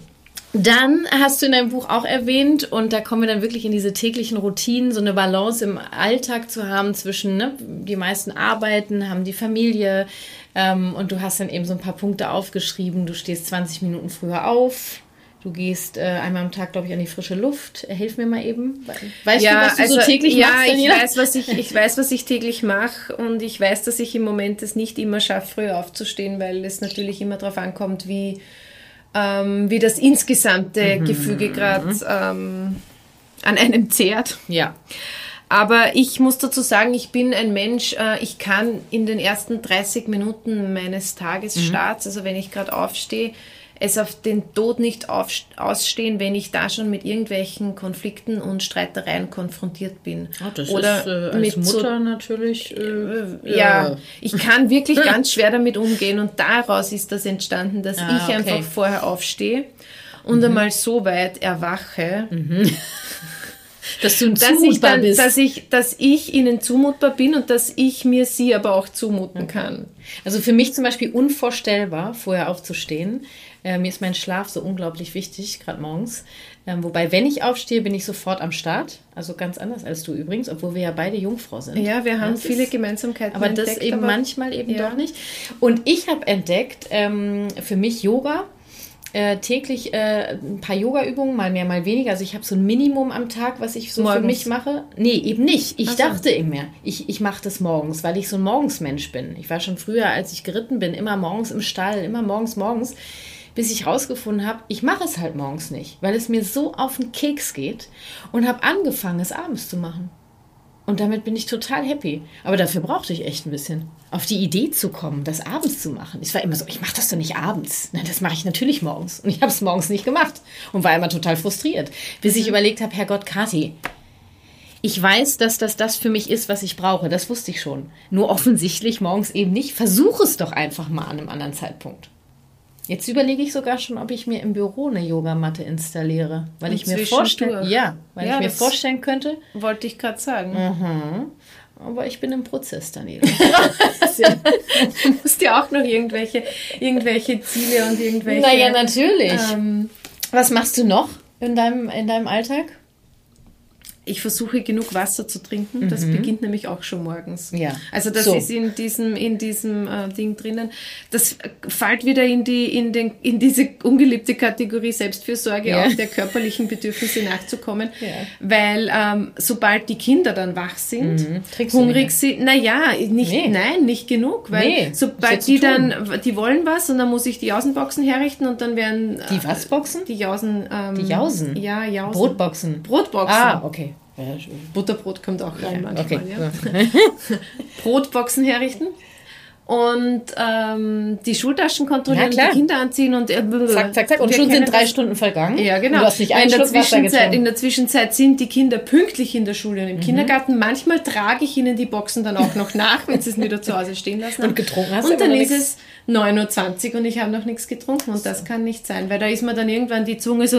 Dann hast du in deinem Buch auch erwähnt, und da kommen wir dann wirklich in diese täglichen Routinen, so eine Balance im Alltag zu haben zwischen, ne, die meisten arbeiten, haben die Familie, ähm, und du hast dann eben so ein paar Punkte aufgeschrieben. Du stehst 20 Minuten früher auf, Du gehst äh, einmal am Tag, glaube ich, an die frische Luft. Hilf mir mal eben. Weißt ja, du, was du also, so täglich ja, machst? Ja, ich weiß, was ich, ich weiß, was ich täglich mache und ich weiß, dass ich im Moment es nicht immer schaffe, früher aufzustehen, weil es natürlich immer darauf ankommt, wie, ähm, wie das insgesamte mhm. Gefüge gerade ähm, an einem zehrt. Ja. Aber ich muss dazu sagen, ich bin ein Mensch, äh, ich kann in den ersten 30 Minuten meines Tagesstarts, mhm. also wenn ich gerade aufstehe, es auf den Tod nicht auf, ausstehen, wenn ich da schon mit irgendwelchen Konflikten und Streitereien konfrontiert bin. Oh, das Oder ist äh, als mit Mutter so, natürlich. Äh, äh, ja, ja, ich kann wirklich ganz schwer damit umgehen und daraus ist das entstanden, dass ah, ich okay. einfach vorher aufstehe und mhm. einmal so weit erwache. Mhm. dass du dass ich dann, bist. Dass ich, dass ich ihnen zumutbar bin und dass ich mir sie aber auch zumuten kann. Also für mich zum Beispiel unvorstellbar, vorher aufzustehen. Äh, mir ist mein Schlaf so unglaublich wichtig, gerade morgens. Ähm, wobei, wenn ich aufstehe, bin ich sofort am Start. Also ganz anders als du übrigens, obwohl wir ja beide Jungfrau sind. Ja, wir haben das viele ist, Gemeinsamkeiten. Aber entdeckt, das eben aber manchmal eben ja. doch nicht. Und ich habe entdeckt, ähm, für mich Yoga. Äh, täglich äh, ein paar Yoga-Übungen, mal mehr, mal weniger. Also ich habe so ein Minimum am Tag, was ich so morgens. für mich mache. Nee, eben nicht. Ich so. dachte immer, ich, ich mache das morgens, weil ich so ein Morgensmensch bin. Ich war schon früher, als ich geritten bin, immer morgens im Stall, immer morgens, morgens bis ich rausgefunden habe, ich mache es halt morgens nicht, weil es mir so auf den Keks geht und habe angefangen, es abends zu machen. Und damit bin ich total happy. Aber dafür brauchte ich echt ein bisschen. Auf die Idee zu kommen, das abends zu machen. Ich war immer so, ich mache das doch nicht abends. Nein, das mache ich natürlich morgens. Und ich habe es morgens nicht gemacht und war immer total frustriert. Bis ich mhm. überlegt habe, Herrgott, Kathi, ich weiß, dass das das für mich ist, was ich brauche. Das wusste ich schon. Nur offensichtlich morgens eben nicht. Versuche es doch einfach mal an einem anderen Zeitpunkt. Jetzt überlege ich sogar schon, ob ich mir im Büro eine Yogamatte installiere, weil ich mir vorstellen, ja, weil ja, ich mir vorstellen könnte, wollte ich gerade sagen. Mhm. Aber ich bin im Prozess, Daniela. du musst ja auch noch irgendwelche, irgendwelche Ziele und irgendwelche. Naja, natürlich. Ähm, Was machst du noch in deinem, in deinem Alltag? Ich versuche genug Wasser zu trinken. Mhm. Das beginnt nämlich auch schon morgens. Ja. Also das so. ist in diesem in diesem äh, Ding drinnen. Das fällt wieder in die in den in diese ungeliebte Kategorie Selbstfürsorge ja. auch der körperlichen Bedürfnisse nachzukommen, ja. weil ähm, sobald die Kinder dann wach sind, mhm. hungrig sind, na ja, nicht nee. nein, nicht genug, weil nee. sobald die dann die wollen was und dann muss ich die Jausenboxen herrichten und dann werden die was Boxen? Die Jausen ähm, die Jausen. Ja, Jausen. Brotboxen. Brotboxen. Ah, okay. Butterbrot kommt auch rein ja, manchmal. Okay. Ja. Brotboxen herrichten und ähm, die Schultaschen kontrollieren, ja, die Kinder anziehen und äh, zack, zack, zack. Und schon sind drei. Stunden vergangen. Ja, genau. du hast nicht in, der Zwischenzeit, in der Zwischenzeit sind die Kinder pünktlich in der Schule und im mhm. Kindergarten. Manchmal trage ich ihnen die Boxen dann auch noch nach, wenn sie es wieder zu Hause stehen lassen haben. Und getrunken hast Und dann ist es 9.20 Uhr und ich habe noch nichts getrunken und das kann nicht sein, weil da ist mir dann irgendwann die Zunge so...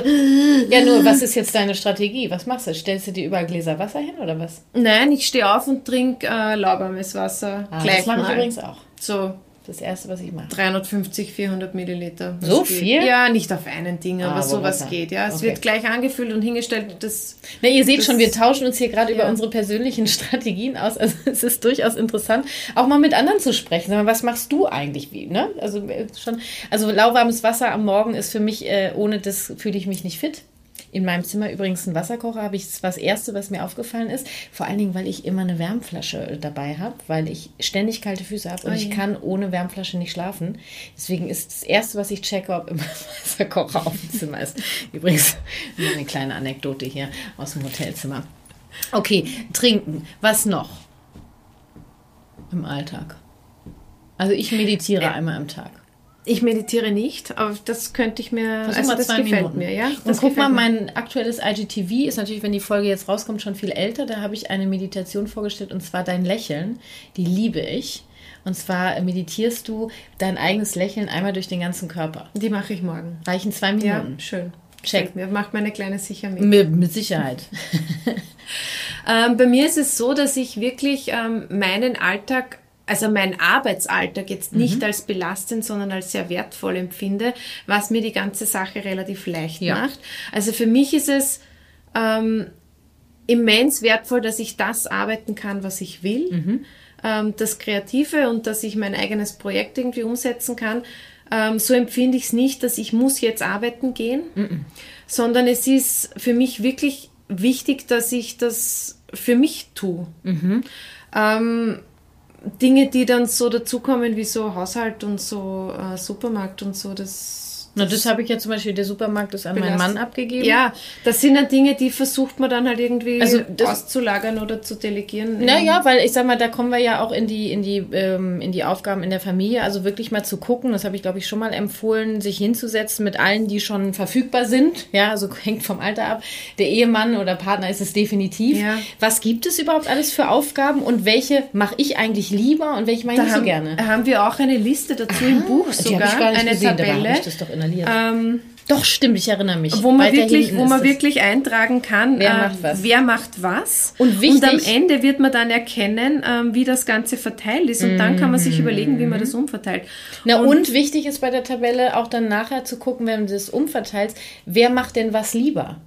Ja, nur, was ist jetzt deine Strategie? Was machst du? Stellst du dir überall Gläser Wasser hin oder was? Nein, ich stehe auf und trinke äh, lauwarmes Wasser. Ah, gleich das mache ich übrigens auch. So das erste, was ich mache. 350, 400 Milliliter. So geht. viel? Ja, nicht auf einen Ding, aber, aber sowas Wasser. geht. Ja, es okay. wird gleich angefüllt und hingestellt. Das, Na, ihr seht schon, wir tauschen uns hier gerade ja. über unsere persönlichen Strategien aus. Also es ist durchaus interessant, auch mal mit anderen zu sprechen. Was machst du eigentlich? Wie, ne? Also äh, schon, also lauwarmes Wasser am Morgen ist für mich, äh, ohne das fühle ich mich nicht fit. In meinem Zimmer übrigens einen Wasserkocher habe ich das, das erste, was mir aufgefallen ist. Vor allen Dingen, weil ich immer eine Wärmflasche dabei habe, weil ich ständig kalte Füße habe und oh, ich kann ohne Wärmflasche nicht schlafen. Deswegen ist das erste, was ich checke, ob immer Wasserkocher auf dem Zimmer ist. Übrigens eine kleine Anekdote hier aus dem Hotelzimmer. Okay, trinken. Was noch im Alltag? Also ich meditiere einmal am Tag. Ich meditiere nicht, aber das könnte ich mir. Versuch also das gefällt Minuten. mir, ja. Und guck mal, mein aktuelles IGTV ist natürlich, wenn die Folge jetzt rauskommt, schon viel älter. Da habe ich eine Meditation vorgestellt und zwar dein Lächeln. Die liebe ich. Und zwar meditierst du dein eigenes Lächeln einmal durch den ganzen Körper. Die mache ich morgen. Reichen zwei Minuten. Ja, schön. Check. Mir macht meine Kleine sicher mit. Mit, mit Sicherheit. ähm, bei mir ist es so, dass ich wirklich ähm, meinen Alltag also mein Arbeitsalltag jetzt nicht als belastend, sondern als sehr wertvoll empfinde, was mir die ganze Sache relativ leicht Ja. macht. Also für mich ist es ähm, immens wertvoll, dass ich das arbeiten kann, was ich will, ähm, das Kreative und dass ich mein eigenes Projekt irgendwie umsetzen kann. Ähm, so empfinde ich es nicht, dass ich muss jetzt arbeiten gehen, sondern es ist für mich wirklich wichtig, dass ich das für mich tue. Ähm, Dinge, die dann so dazukommen wie so Haushalt und so äh, Supermarkt und so, das Na, das habe ich ja zum Beispiel, der Supermarkt ist an meinen Mann abgegeben. ja, das sind dann Dinge, die versucht man dann halt irgendwie Also das- auszulagern oder zu delegieren. Naja, weil ich sag mal, da kommen wir ja auch in die, in die, ähm, in die Aufgaben in der Familie. Also wirklich mal zu gucken, das habe ich glaube ich schon mal empfohlen, sich hinzusetzen mit allen, die schon verfügbar sind. Ja, also hängt vom Alter ab. Der Ehemann oder Partner ist es definitiv. Ja. Was gibt es überhaupt alles für Aufgaben und welche mache ich eigentlich lieber und welche mache ich da nicht haben, so gerne? haben wir auch eine Liste dazu im Buch Die sogar, eine gesehen, Tabelle, das doch inhaliert. ähm, doch, stimmt, ich erinnere mich. wo man wirklich, wo man wirklich eintragen kann, Wer äh, macht was. wer macht was. Und wichtig- am Ende wird man dann erkennen, ähm, wie das Ganze verteilt ist. Und dann kann man sich überlegen, wie man das umverteilt. Na und, wichtig ist bei der Tabelle auch dann nachher zu gucken, wenn du das umverteilst, wer macht denn was lieber?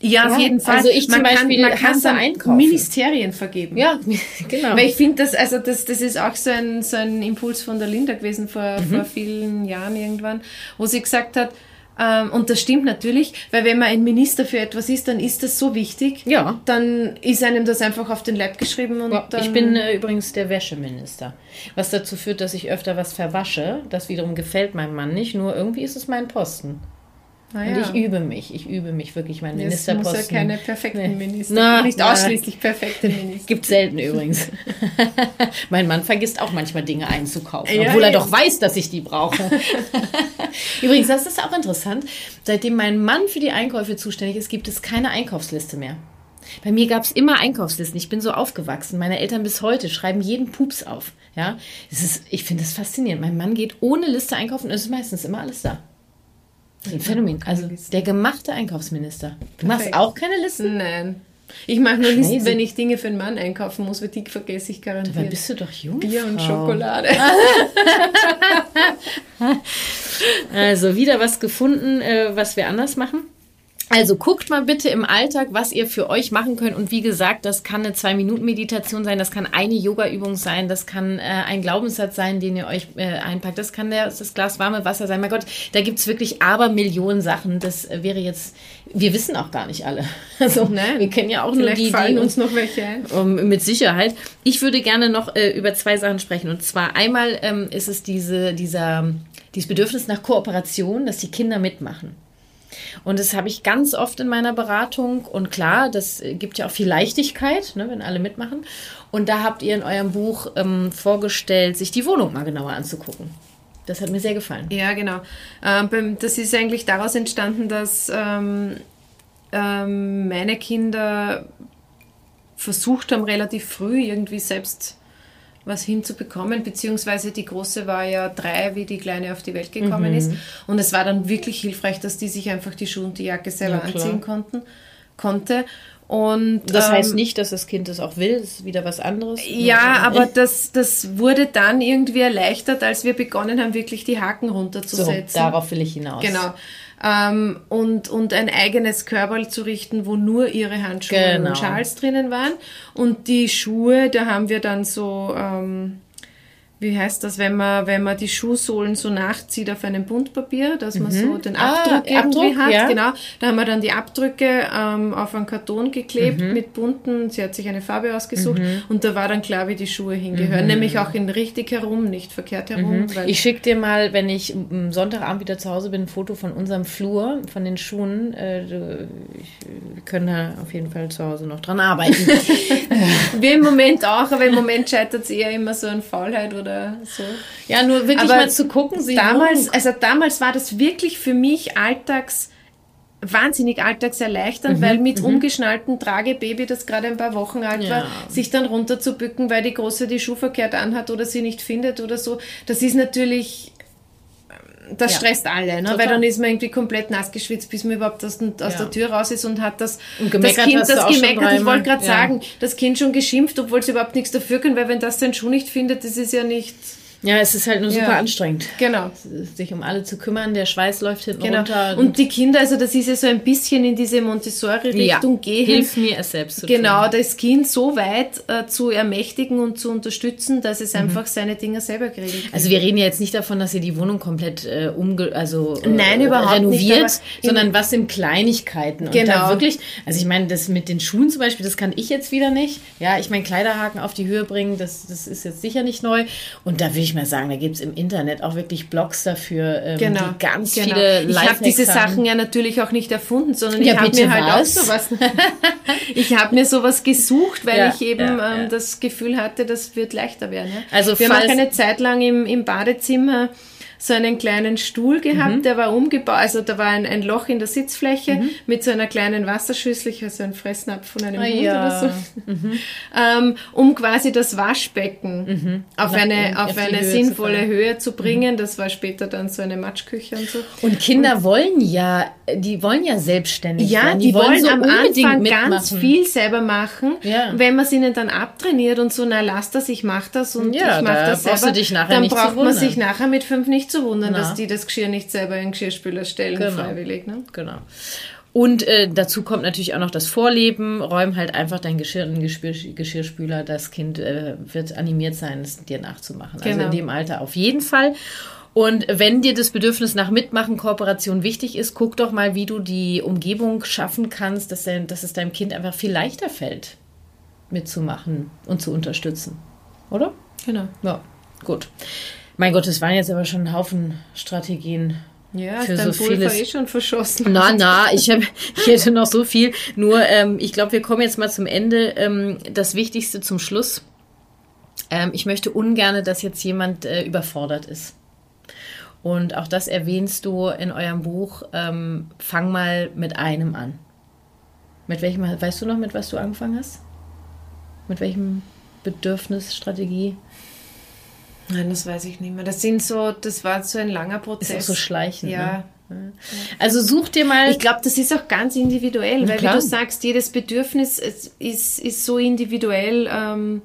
Ja, auf Ja, jeden Fall. also ich zum Beispiel kann, man kann dann einkaufen. Ministerien vergeben. Ja, genau. Weil ich finde, das, also das, das ist auch so ein, so ein Impuls von der Linda gewesen vor, Mhm. vor vielen Jahren irgendwann, wo sie gesagt hat, ähm, und das stimmt natürlich, weil wenn man ein Minister für etwas ist, dann ist das so wichtig. Ja. Dann ist einem das einfach auf den Leib geschrieben und Ja, ich bin äh, übrigens der Wäscheminister. Was dazu führt, dass ich öfter was verwasche. Das wiederum gefällt meinem Mann nicht. Nur irgendwie ist es mein Posten. Naja. Und ich übe mich. Ich übe mich wirklich, mein Es Ministerposten. muss ja keine perfekten. Minister. Na, nicht na. ausschließlich perfekte Minister. Gibt selten übrigens. mein Mann vergisst auch manchmal Dinge einzukaufen, Ja, obwohl er ja. doch weiß, dass ich die brauche. übrigens, das ist auch interessant. Seitdem mein Mann für die Einkäufe zuständig ist, gibt es keine Einkaufsliste mehr. Bei mir gab es immer Einkaufslisten. Ich bin so aufgewachsen. Meine Eltern bis heute schreiben jeden Pups auf. Ja, es ist, ich finde das faszinierend. Mein Mann geht ohne Liste einkaufen und es ist meistens immer alles da. Ein Phänomen. Also der gemachte Einkaufsminister. Du machst Perfekt. auch keine Listen? Nein. Ich mache nur Listen, wenn ich Dinge für einen Mann einkaufen muss, weil die vergesse ich Dabei garantiert. bist du doch jung. Bier und. Schokolade. Also wieder was gefunden, äh, was wir anders machen. Also guckt mal bitte im Alltag, was ihr für euch machen könnt. Und wie gesagt, das kann eine Zwei-Minuten-Meditation sein, das kann eine Yoga-Übung sein, das kann äh, ein Glaubenssatz sein, den ihr euch äh, einpackt, das kann der, das Glas warme Wasser sein. Mein Gott, da gibt's wirklich aber Millionen Sachen. Das äh, wäre jetzt, wir wissen auch gar nicht alle. Also Nein. wir kennen ja auch nur Vielleicht die, fallen die uns noch welche um, mit Sicherheit. Ich würde gerne noch äh, über zwei Sachen sprechen. Und zwar einmal ähm, ist es diese, dieser, dieses Bedürfnis nach Kooperation, dass die Kinder mitmachen. Und das habe ich ganz oft in meiner Beratung. Und klar, das gibt ja auch viel Leichtigkeit, ne, wenn alle mitmachen. Und da habt ihr in eurem Buch ähm, vorgestellt, sich die Wohnung mal genauer anzugucken. Das hat mir sehr gefallen. Ja, genau. Ähm, das ist eigentlich daraus entstanden, dass ähm, ähm, meine Kinder versucht haben, relativ früh irgendwie selbst was hinzubekommen, beziehungsweise die Große war ja drei, wie die Kleine auf die Welt gekommen Mhm. ist. Und es war dann wirklich hilfreich, dass die sich einfach die Schuhe und die Jacke selber Ja, anziehen konnten, konnte. Und, Das ähm, heißt nicht, dass das Kind es auch will. Das ist wieder was anderes. Ja, aber das, das wurde dann irgendwie erleichtert, als wir begonnen haben, wirklich die Haken so, runterzusetzen. darauf will ich hinaus. Genau. Ähm, und, und ein eigenes Körperl zu richten, wo nur ihre Handschuhe Genau. und Schals drinnen waren. Und die Schuhe, da haben wir dann so, ähm, wie heißt das, wenn man, wenn man die Schuhsohlen so nachzieht auf einem Buntpapier, dass man so den Ah, Abdruck irgendwie Abdruck, hat. ja. Genau. Da haben wir dann die Abdrücke ähm, auf einen Karton geklebt Mhm. mit bunten. Sie hat sich eine Farbe ausgesucht und da war dann klar, wie die Schuhe hingehören. Nämlich auch in richtig herum, nicht verkehrt herum. Mhm. Ich schicke dir mal, wenn ich am Sonntagabend wieder zu Hause bin, ein Foto von unserem Flur, von den Schuhen. Äh, wir können da auf jeden Fall zu Hause noch dran arbeiten. Wir im Moment auch, aber im Moment scheitert es eher immer so an Faulheit oder so. ja, nur wirklich Aber mal zu gucken. Sie Damals, also damals war das wirklich für mich alltags wahnsinnig alltagserleichternd, weil mit umgeschnalltem Tragebaby, das gerade ein paar Wochen alt Ja. war, sich dann runterzubücken, weil die Große die Schuh verkehrt anhat oder sie nicht findet oder so, das ist natürlich das Ja. stresst alle, ne? Total. weil dann ist man irgendwie komplett nass geschwitzt, bis man überhaupt aus, aus Ja. der Tür raus ist und hat das, Und das Kind, das gemeckert, ich wollte gerade Ja. sagen, das Kind schon geschimpft, obwohl es überhaupt nichts dafür kann, weil wenn das seinen Schuh nicht findet, das ist ja nicht, Ja, es ist halt nur super Ja. anstrengend, genau. sich um alle zu kümmern. Der Schweiß läuft hinten Genau. runter. Und die Kinder, also das ist ja so ein bisschen in diese Montessori-Richtung gehen. Hilf mir, es selbst zu Genau, tun. das Kind so weit äh, zu ermächtigen und zu unterstützen, dass Mhm. es einfach seine Dinge selber kann. Also wir reden ja jetzt nicht davon, dass ihr die Wohnung komplett äh, umge also äh, Nein, überhaupt renoviert, nicht, sondern was sind Kleinigkeiten. Und Genau. da wirklich, also ich meine, das mit den Schuhen zum Beispiel, das kann ich jetzt wieder nicht. Ja, ich meine, Kleiderhaken auf die Höhe bringen, das, das ist jetzt sicher nicht neu. Und da will ich mal sagen, da gibt es im Internet auch wirklich Blogs dafür, ähm, Genau. die ganz genau. viele Ich habe diese. Sachen ja natürlich auch nicht erfunden, sondern Ja, ich habe mir halt was? auch sowas. ich habe mir sowas gesucht, weil Ja, ich eben ja, ähm, das Gefühl hatte, das wird leichter werden. Also wir haben auch eine Zeit lang im, im Badezimmer so einen kleinen Stuhl gehabt, Mhm. der war umgebaut, also da war ein, ein Loch in der Sitzfläche Mhm. mit so einer kleinen Wasserschüssel, also ein Fressnapf von einem Ah, Hund ja. oder so, ähm, um quasi das Waschbecken auf Nach- eine, auf auf die eine Höhe zu sinnvolle fahren. Höhe zu bringen. Das war später dann so eine Matschküche und so. Und Kinder wollen ja, die wollen ja selbstständig Ja, werden. die, wollen, so am Anfang mitmachen. ganz viel selber machen. Ja. Wenn man es ihnen dann abtrainiert und so, na lass das, ich mach das und Ja, ich mach da das selber, du dich nachher dann nicht zu braucht man sich nachher mit fünf nicht zu wundern, Na. dass die das Geschirr nicht selber in den Geschirrspüler stellen, Genau. freiwillig. Ne? Genau. Und äh, dazu kommt natürlich auch noch das Vorleben. Räum halt einfach dein Geschirr in den Geschirr, Geschirrspüler. Das Kind äh, wird animiert sein, es dir nachzumachen. Also Genau. in dem Alter auf jeden Fall. Und wenn dir das Bedürfnis nach Mitmachen, Kooperation wichtig ist, guck doch mal, wie du die Umgebung schaffen kannst, dass, dein, dass es deinem Kind einfach viel leichter fällt, mitzumachen und zu unterstützen. Oder? Genau. Ja, gut. Mein Gott, das waren jetzt aber schon ein Haufen Strategien. Ja, Für so vieles- eh schon verschossen. Na, na, ich, hab, ich hätte noch so viel. Nur, ähm, ich glaube, wir kommen jetzt mal zum Ende. Ähm, das Wichtigste zum Schluss. Ähm, ich möchte ungern, dass jetzt jemand äh, überfordert ist. Und auch das erwähnst du in eurem Buch. Ähm, fang mal mit einem an. Mit welchem, weißt du noch, mit was du angefangen hast? Mit welchem Bedürfnis, Strategie? Nein, das weiß ich nicht mehr. Das sind so, das war so ein langer Ist Prozess. auch so schleichend. Ja. Ne? Also such dir mal. Ich glaube, das ist auch ganz individuell, Na weil klar. wie du sagst, jedes Bedürfnis ist, ist, ist so individuell ähm,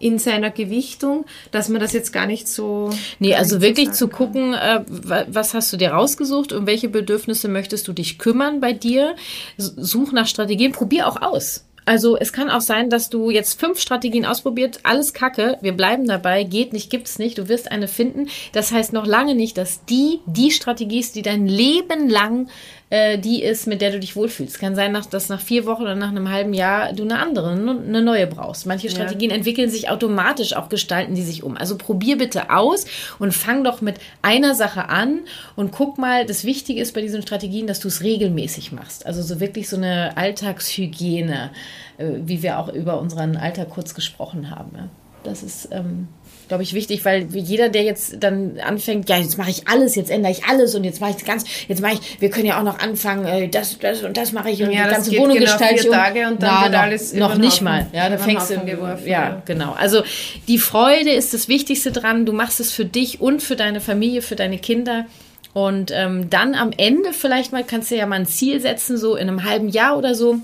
in seiner Gewichtung, dass man das jetzt gar nicht so. Nee, also so wirklich sagen zu gucken, äh, wa- was hast du dir rausgesucht, um welche Bedürfnisse möchtest du dich kümmern bei dir. Such nach Strategien, probier auch aus. Also es kann auch sein, dass du jetzt fünf Strategien ausprobiert, alles Kacke, wir bleiben dabei, geht nicht, gibt's nicht, du wirst eine finden. Das heißt noch lange nicht, dass die die Strategie ist, die dein Leben lang äh, die ist, mit der du dich wohlfühlst. Kann sein, nach- dass nach vier Wochen oder nach einem halben Jahr du eine andere, eine neue brauchst. Manche Strategien entwickeln sich automatisch, auch gestalten die sich um. Also probier bitte aus und fang doch mit einer Sache an und guck mal, das Wichtige ist bei diesen Strategien, dass du es regelmäßig machst. Also so wirklich so eine Alltagshygiene, äh, wie wir auch über unseren Alltag kurz gesprochen haben. Ja. Das ist, ähm, glaube ich, wichtig, weil jeder, der jetzt dann anfängt, ja, jetzt mache ich alles, jetzt ändere ich alles und jetzt mache ich ganz, jetzt mache ich, wir können ja auch noch anfangen, äh, das, das und das mache ich und Ja, die ganze Wohnung genau vier. Tage und dann Na, wird noch, alles noch nicht Haufen- mal. Ja, da über den fängst du geworfen, ja, ja. genau. Also die Freude ist das Wichtigste dran. Du machst es für dich und für deine Familie, für deine Kinder. Und ähm, dann am Ende vielleicht mal kannst du ja mal ein Ziel setzen, so in einem halben Jahr oder so.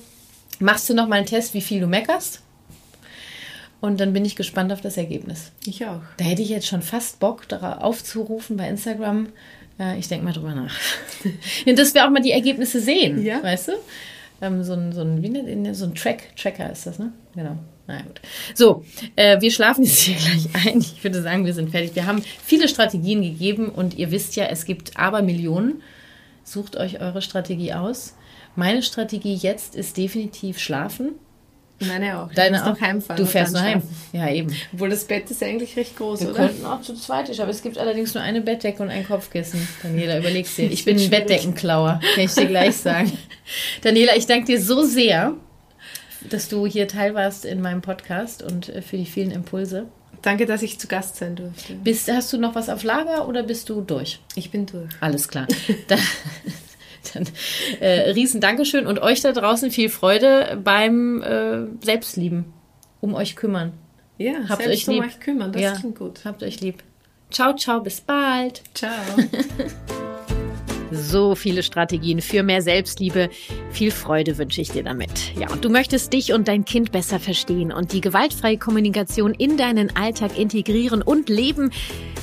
Machst du noch mal einen Test, wie viel du meckerst. Und dann bin ich gespannt auf das Ergebnis. Ich auch. Da hätte ich jetzt schon fast Bock, darauf aufzurufen bei Instagram. Äh, ich denke mal drüber nach. Dass wir auch mal die Ergebnisse sehen, Ja. weißt du? Ähm, so ein, so ein, wie nennt so ein Track, Tracker ist das, ne? Genau. Na gut. So, äh, wir schlafen jetzt hier gleich ein. Ich würde sagen, wir sind fertig. Wir haben viele Strategien gegeben und ihr wisst ja, es gibt aber Millionen. Sucht euch eure Strategie aus. Meine Strategie jetzt ist definitiv schlafen. Meine auch. Deine auch. heimfahren. Du fährst nur heim. Ja, eben. Obwohl das Bett ist eigentlich recht groß, Wir oder? könnten auch zu zweit, aber es gibt allerdings nur eine Bettdecke und ein Kopfkissen. Daniela, überlegst dir. Ich bin ein. Bettdeckenklauer, kann ich dir gleich sagen. Daniela, ich danke dir so sehr, dass du hier teil warst in meinem Podcast und äh, für die vielen Impulse. Danke, dass ich zu Gast sein durfte. Bist, hast du noch was auf Lager oder bist du durch? Ich bin durch. Alles klar. Dann, äh, riesen Dankeschön und euch da draußen viel Freude beim äh, Selbstlieben. Um euch kümmern. Ja, Habt selbst euch um lieb. euch kümmern, das Ja. klingt gut. Habt euch lieb. Ciao, ciao, bis bald. Ciao. So viele Strategien für mehr Selbstliebe. Viel Freude wünsche ich dir damit. Ja, und du möchtest dich und dein Kind besser verstehen und die gewaltfreie Kommunikation in deinen Alltag integrieren und leben.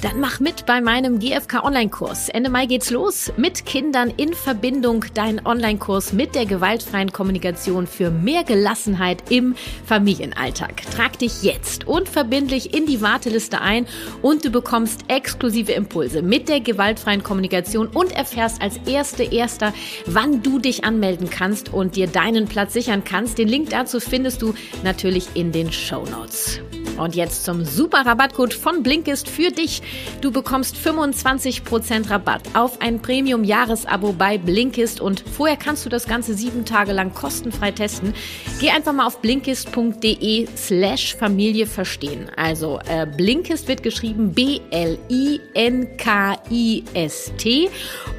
Dann mach mit bei meinem GFK Online-Kurs. Ende Mai geht's los mit Kindern in Verbindung. Dein Online-Kurs mit der gewaltfreien Kommunikation für mehr Gelassenheit im Familienalltag. Trag dich jetzt unverbindlich in die Warteliste ein und du bekommst exklusive Impulse mit der gewaltfreien Kommunikation und erfährst als erste Erster, wann du dich anmelden kannst und dir deinen Platz sichern kannst. Den Link dazu findest du natürlich in den Show Notes. Und jetzt zum super Rabattcode von Blinkist für dich. Du bekommst 25% Rabatt auf ein Premium-Jahresabo bei Blinkist und vorher kannst du das Ganze sieben Tage lang kostenfrei testen. Geh einfach mal auf blinkist.de slash Familie verstehen. Also äh, Blinkist wird geschrieben B-L-I-N-K-I-S-T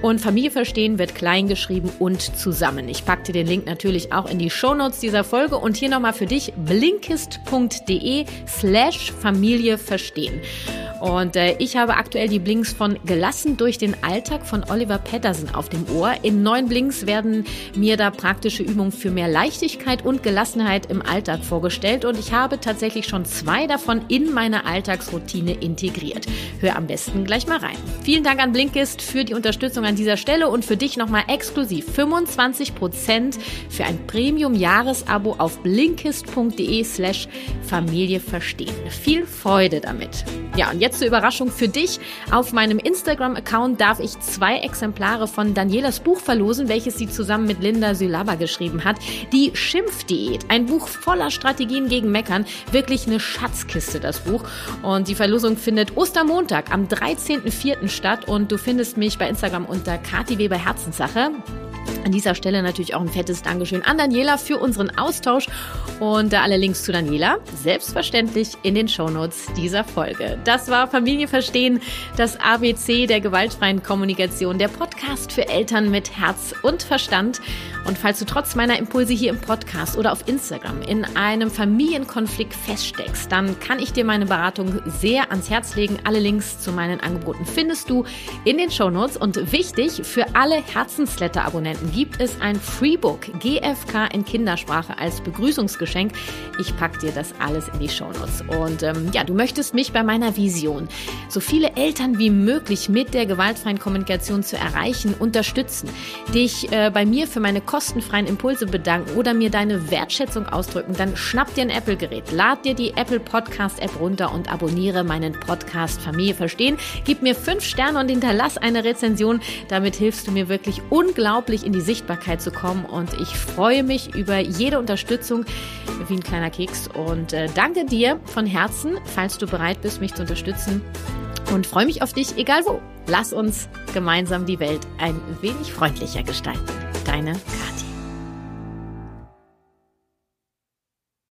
und Familie verstehen wird klein geschrieben und zusammen. Ich packe dir den Link natürlich auch in die Shownotes dieser Folge und hier nochmal für dich blinkist.de slash Familie verstehen. Und äh, ich habe aktuell die Blinks von Gelassen durch den Alltag von Oliver Patterson auf dem Ohr. In neun Blinks werden mir da praktische Übungen für mehr Leichtigkeit und Gelassenheit im Alltag vorgestellt und ich habe tatsächlich schon zwei davon in meine Alltagsroutine integriert. Hör am besten gleich mal rein. Vielen Dank an Blinkist für die Unterstützung an dieser Stelle und für dich nochmal exklusiv 25% für ein Premium-Jahresabo auf blinkist.de slash Familie verstehen. Viel Freude damit. Ja, und jetzt zur Überraschung für dich. Auf meinem Instagram-Account darf ich zwei Exemplare von Danielas Buch verlosen, welches sie zusammen mit Linda Sylaba geschrieben hat. Die Schimpfdiät. Ein Buch voller Strategien gegen Meckern. Wirklich eine Schatzkiste, das Buch. Und die Verlosung findet Ostermontag am 13.04. statt. Und du findest mich bei Instagram unter Kati Weber Herzenssache. An dieser Stelle natürlich auch ein fettes Dankeschön an Daniela für unseren Austausch und alle Links zu Daniela selbstverständlich in den Shownotes dieser Folge. Das war Familie verstehen, das ABC der gewaltfreien Kommunikation, der Podcast für Eltern mit Herz und Verstand. Und falls du trotz meiner Impulse hier im Podcast oder auf Instagram in einem Familienkonflikt feststeckst, dann kann ich dir meine Beratung sehr ans Herz legen. Alle Links zu meinen Angeboten findest du in den Shownotes und wichtig für alle Herzensletter-Abonnenten gibt es ein Freebook GFK in Kindersprache als Begrüßungsgeschenk. Ich packe dir das alles in die Shownotes. Und ähm, ja, du möchtest mich bei meiner Vision, so viele Eltern wie möglich mit der gewaltfreien Kommunikation zu erreichen, unterstützen, dich äh, bei mir für meine kostenfreien Impulse bedanken oder mir deine Wertschätzung ausdrücken, dann schnapp dir ein Apple-Gerät, lad dir die Apple Podcast-App runter und abonniere meinen Podcast Familie verstehen. Gib mir fünf Sterne und hinterlass eine Rezension. Damit hilfst du mir wirklich unglaublich in die Sichtbarkeit zu kommen und ich freue mich über jede Unterstützung wie ein kleiner Keks und äh, danke dir von Herzen, falls du bereit bist, mich zu unterstützen und freue mich auf dich, egal wo. Lass uns gemeinsam die Welt ein wenig freundlicher gestalten. Deine Karin.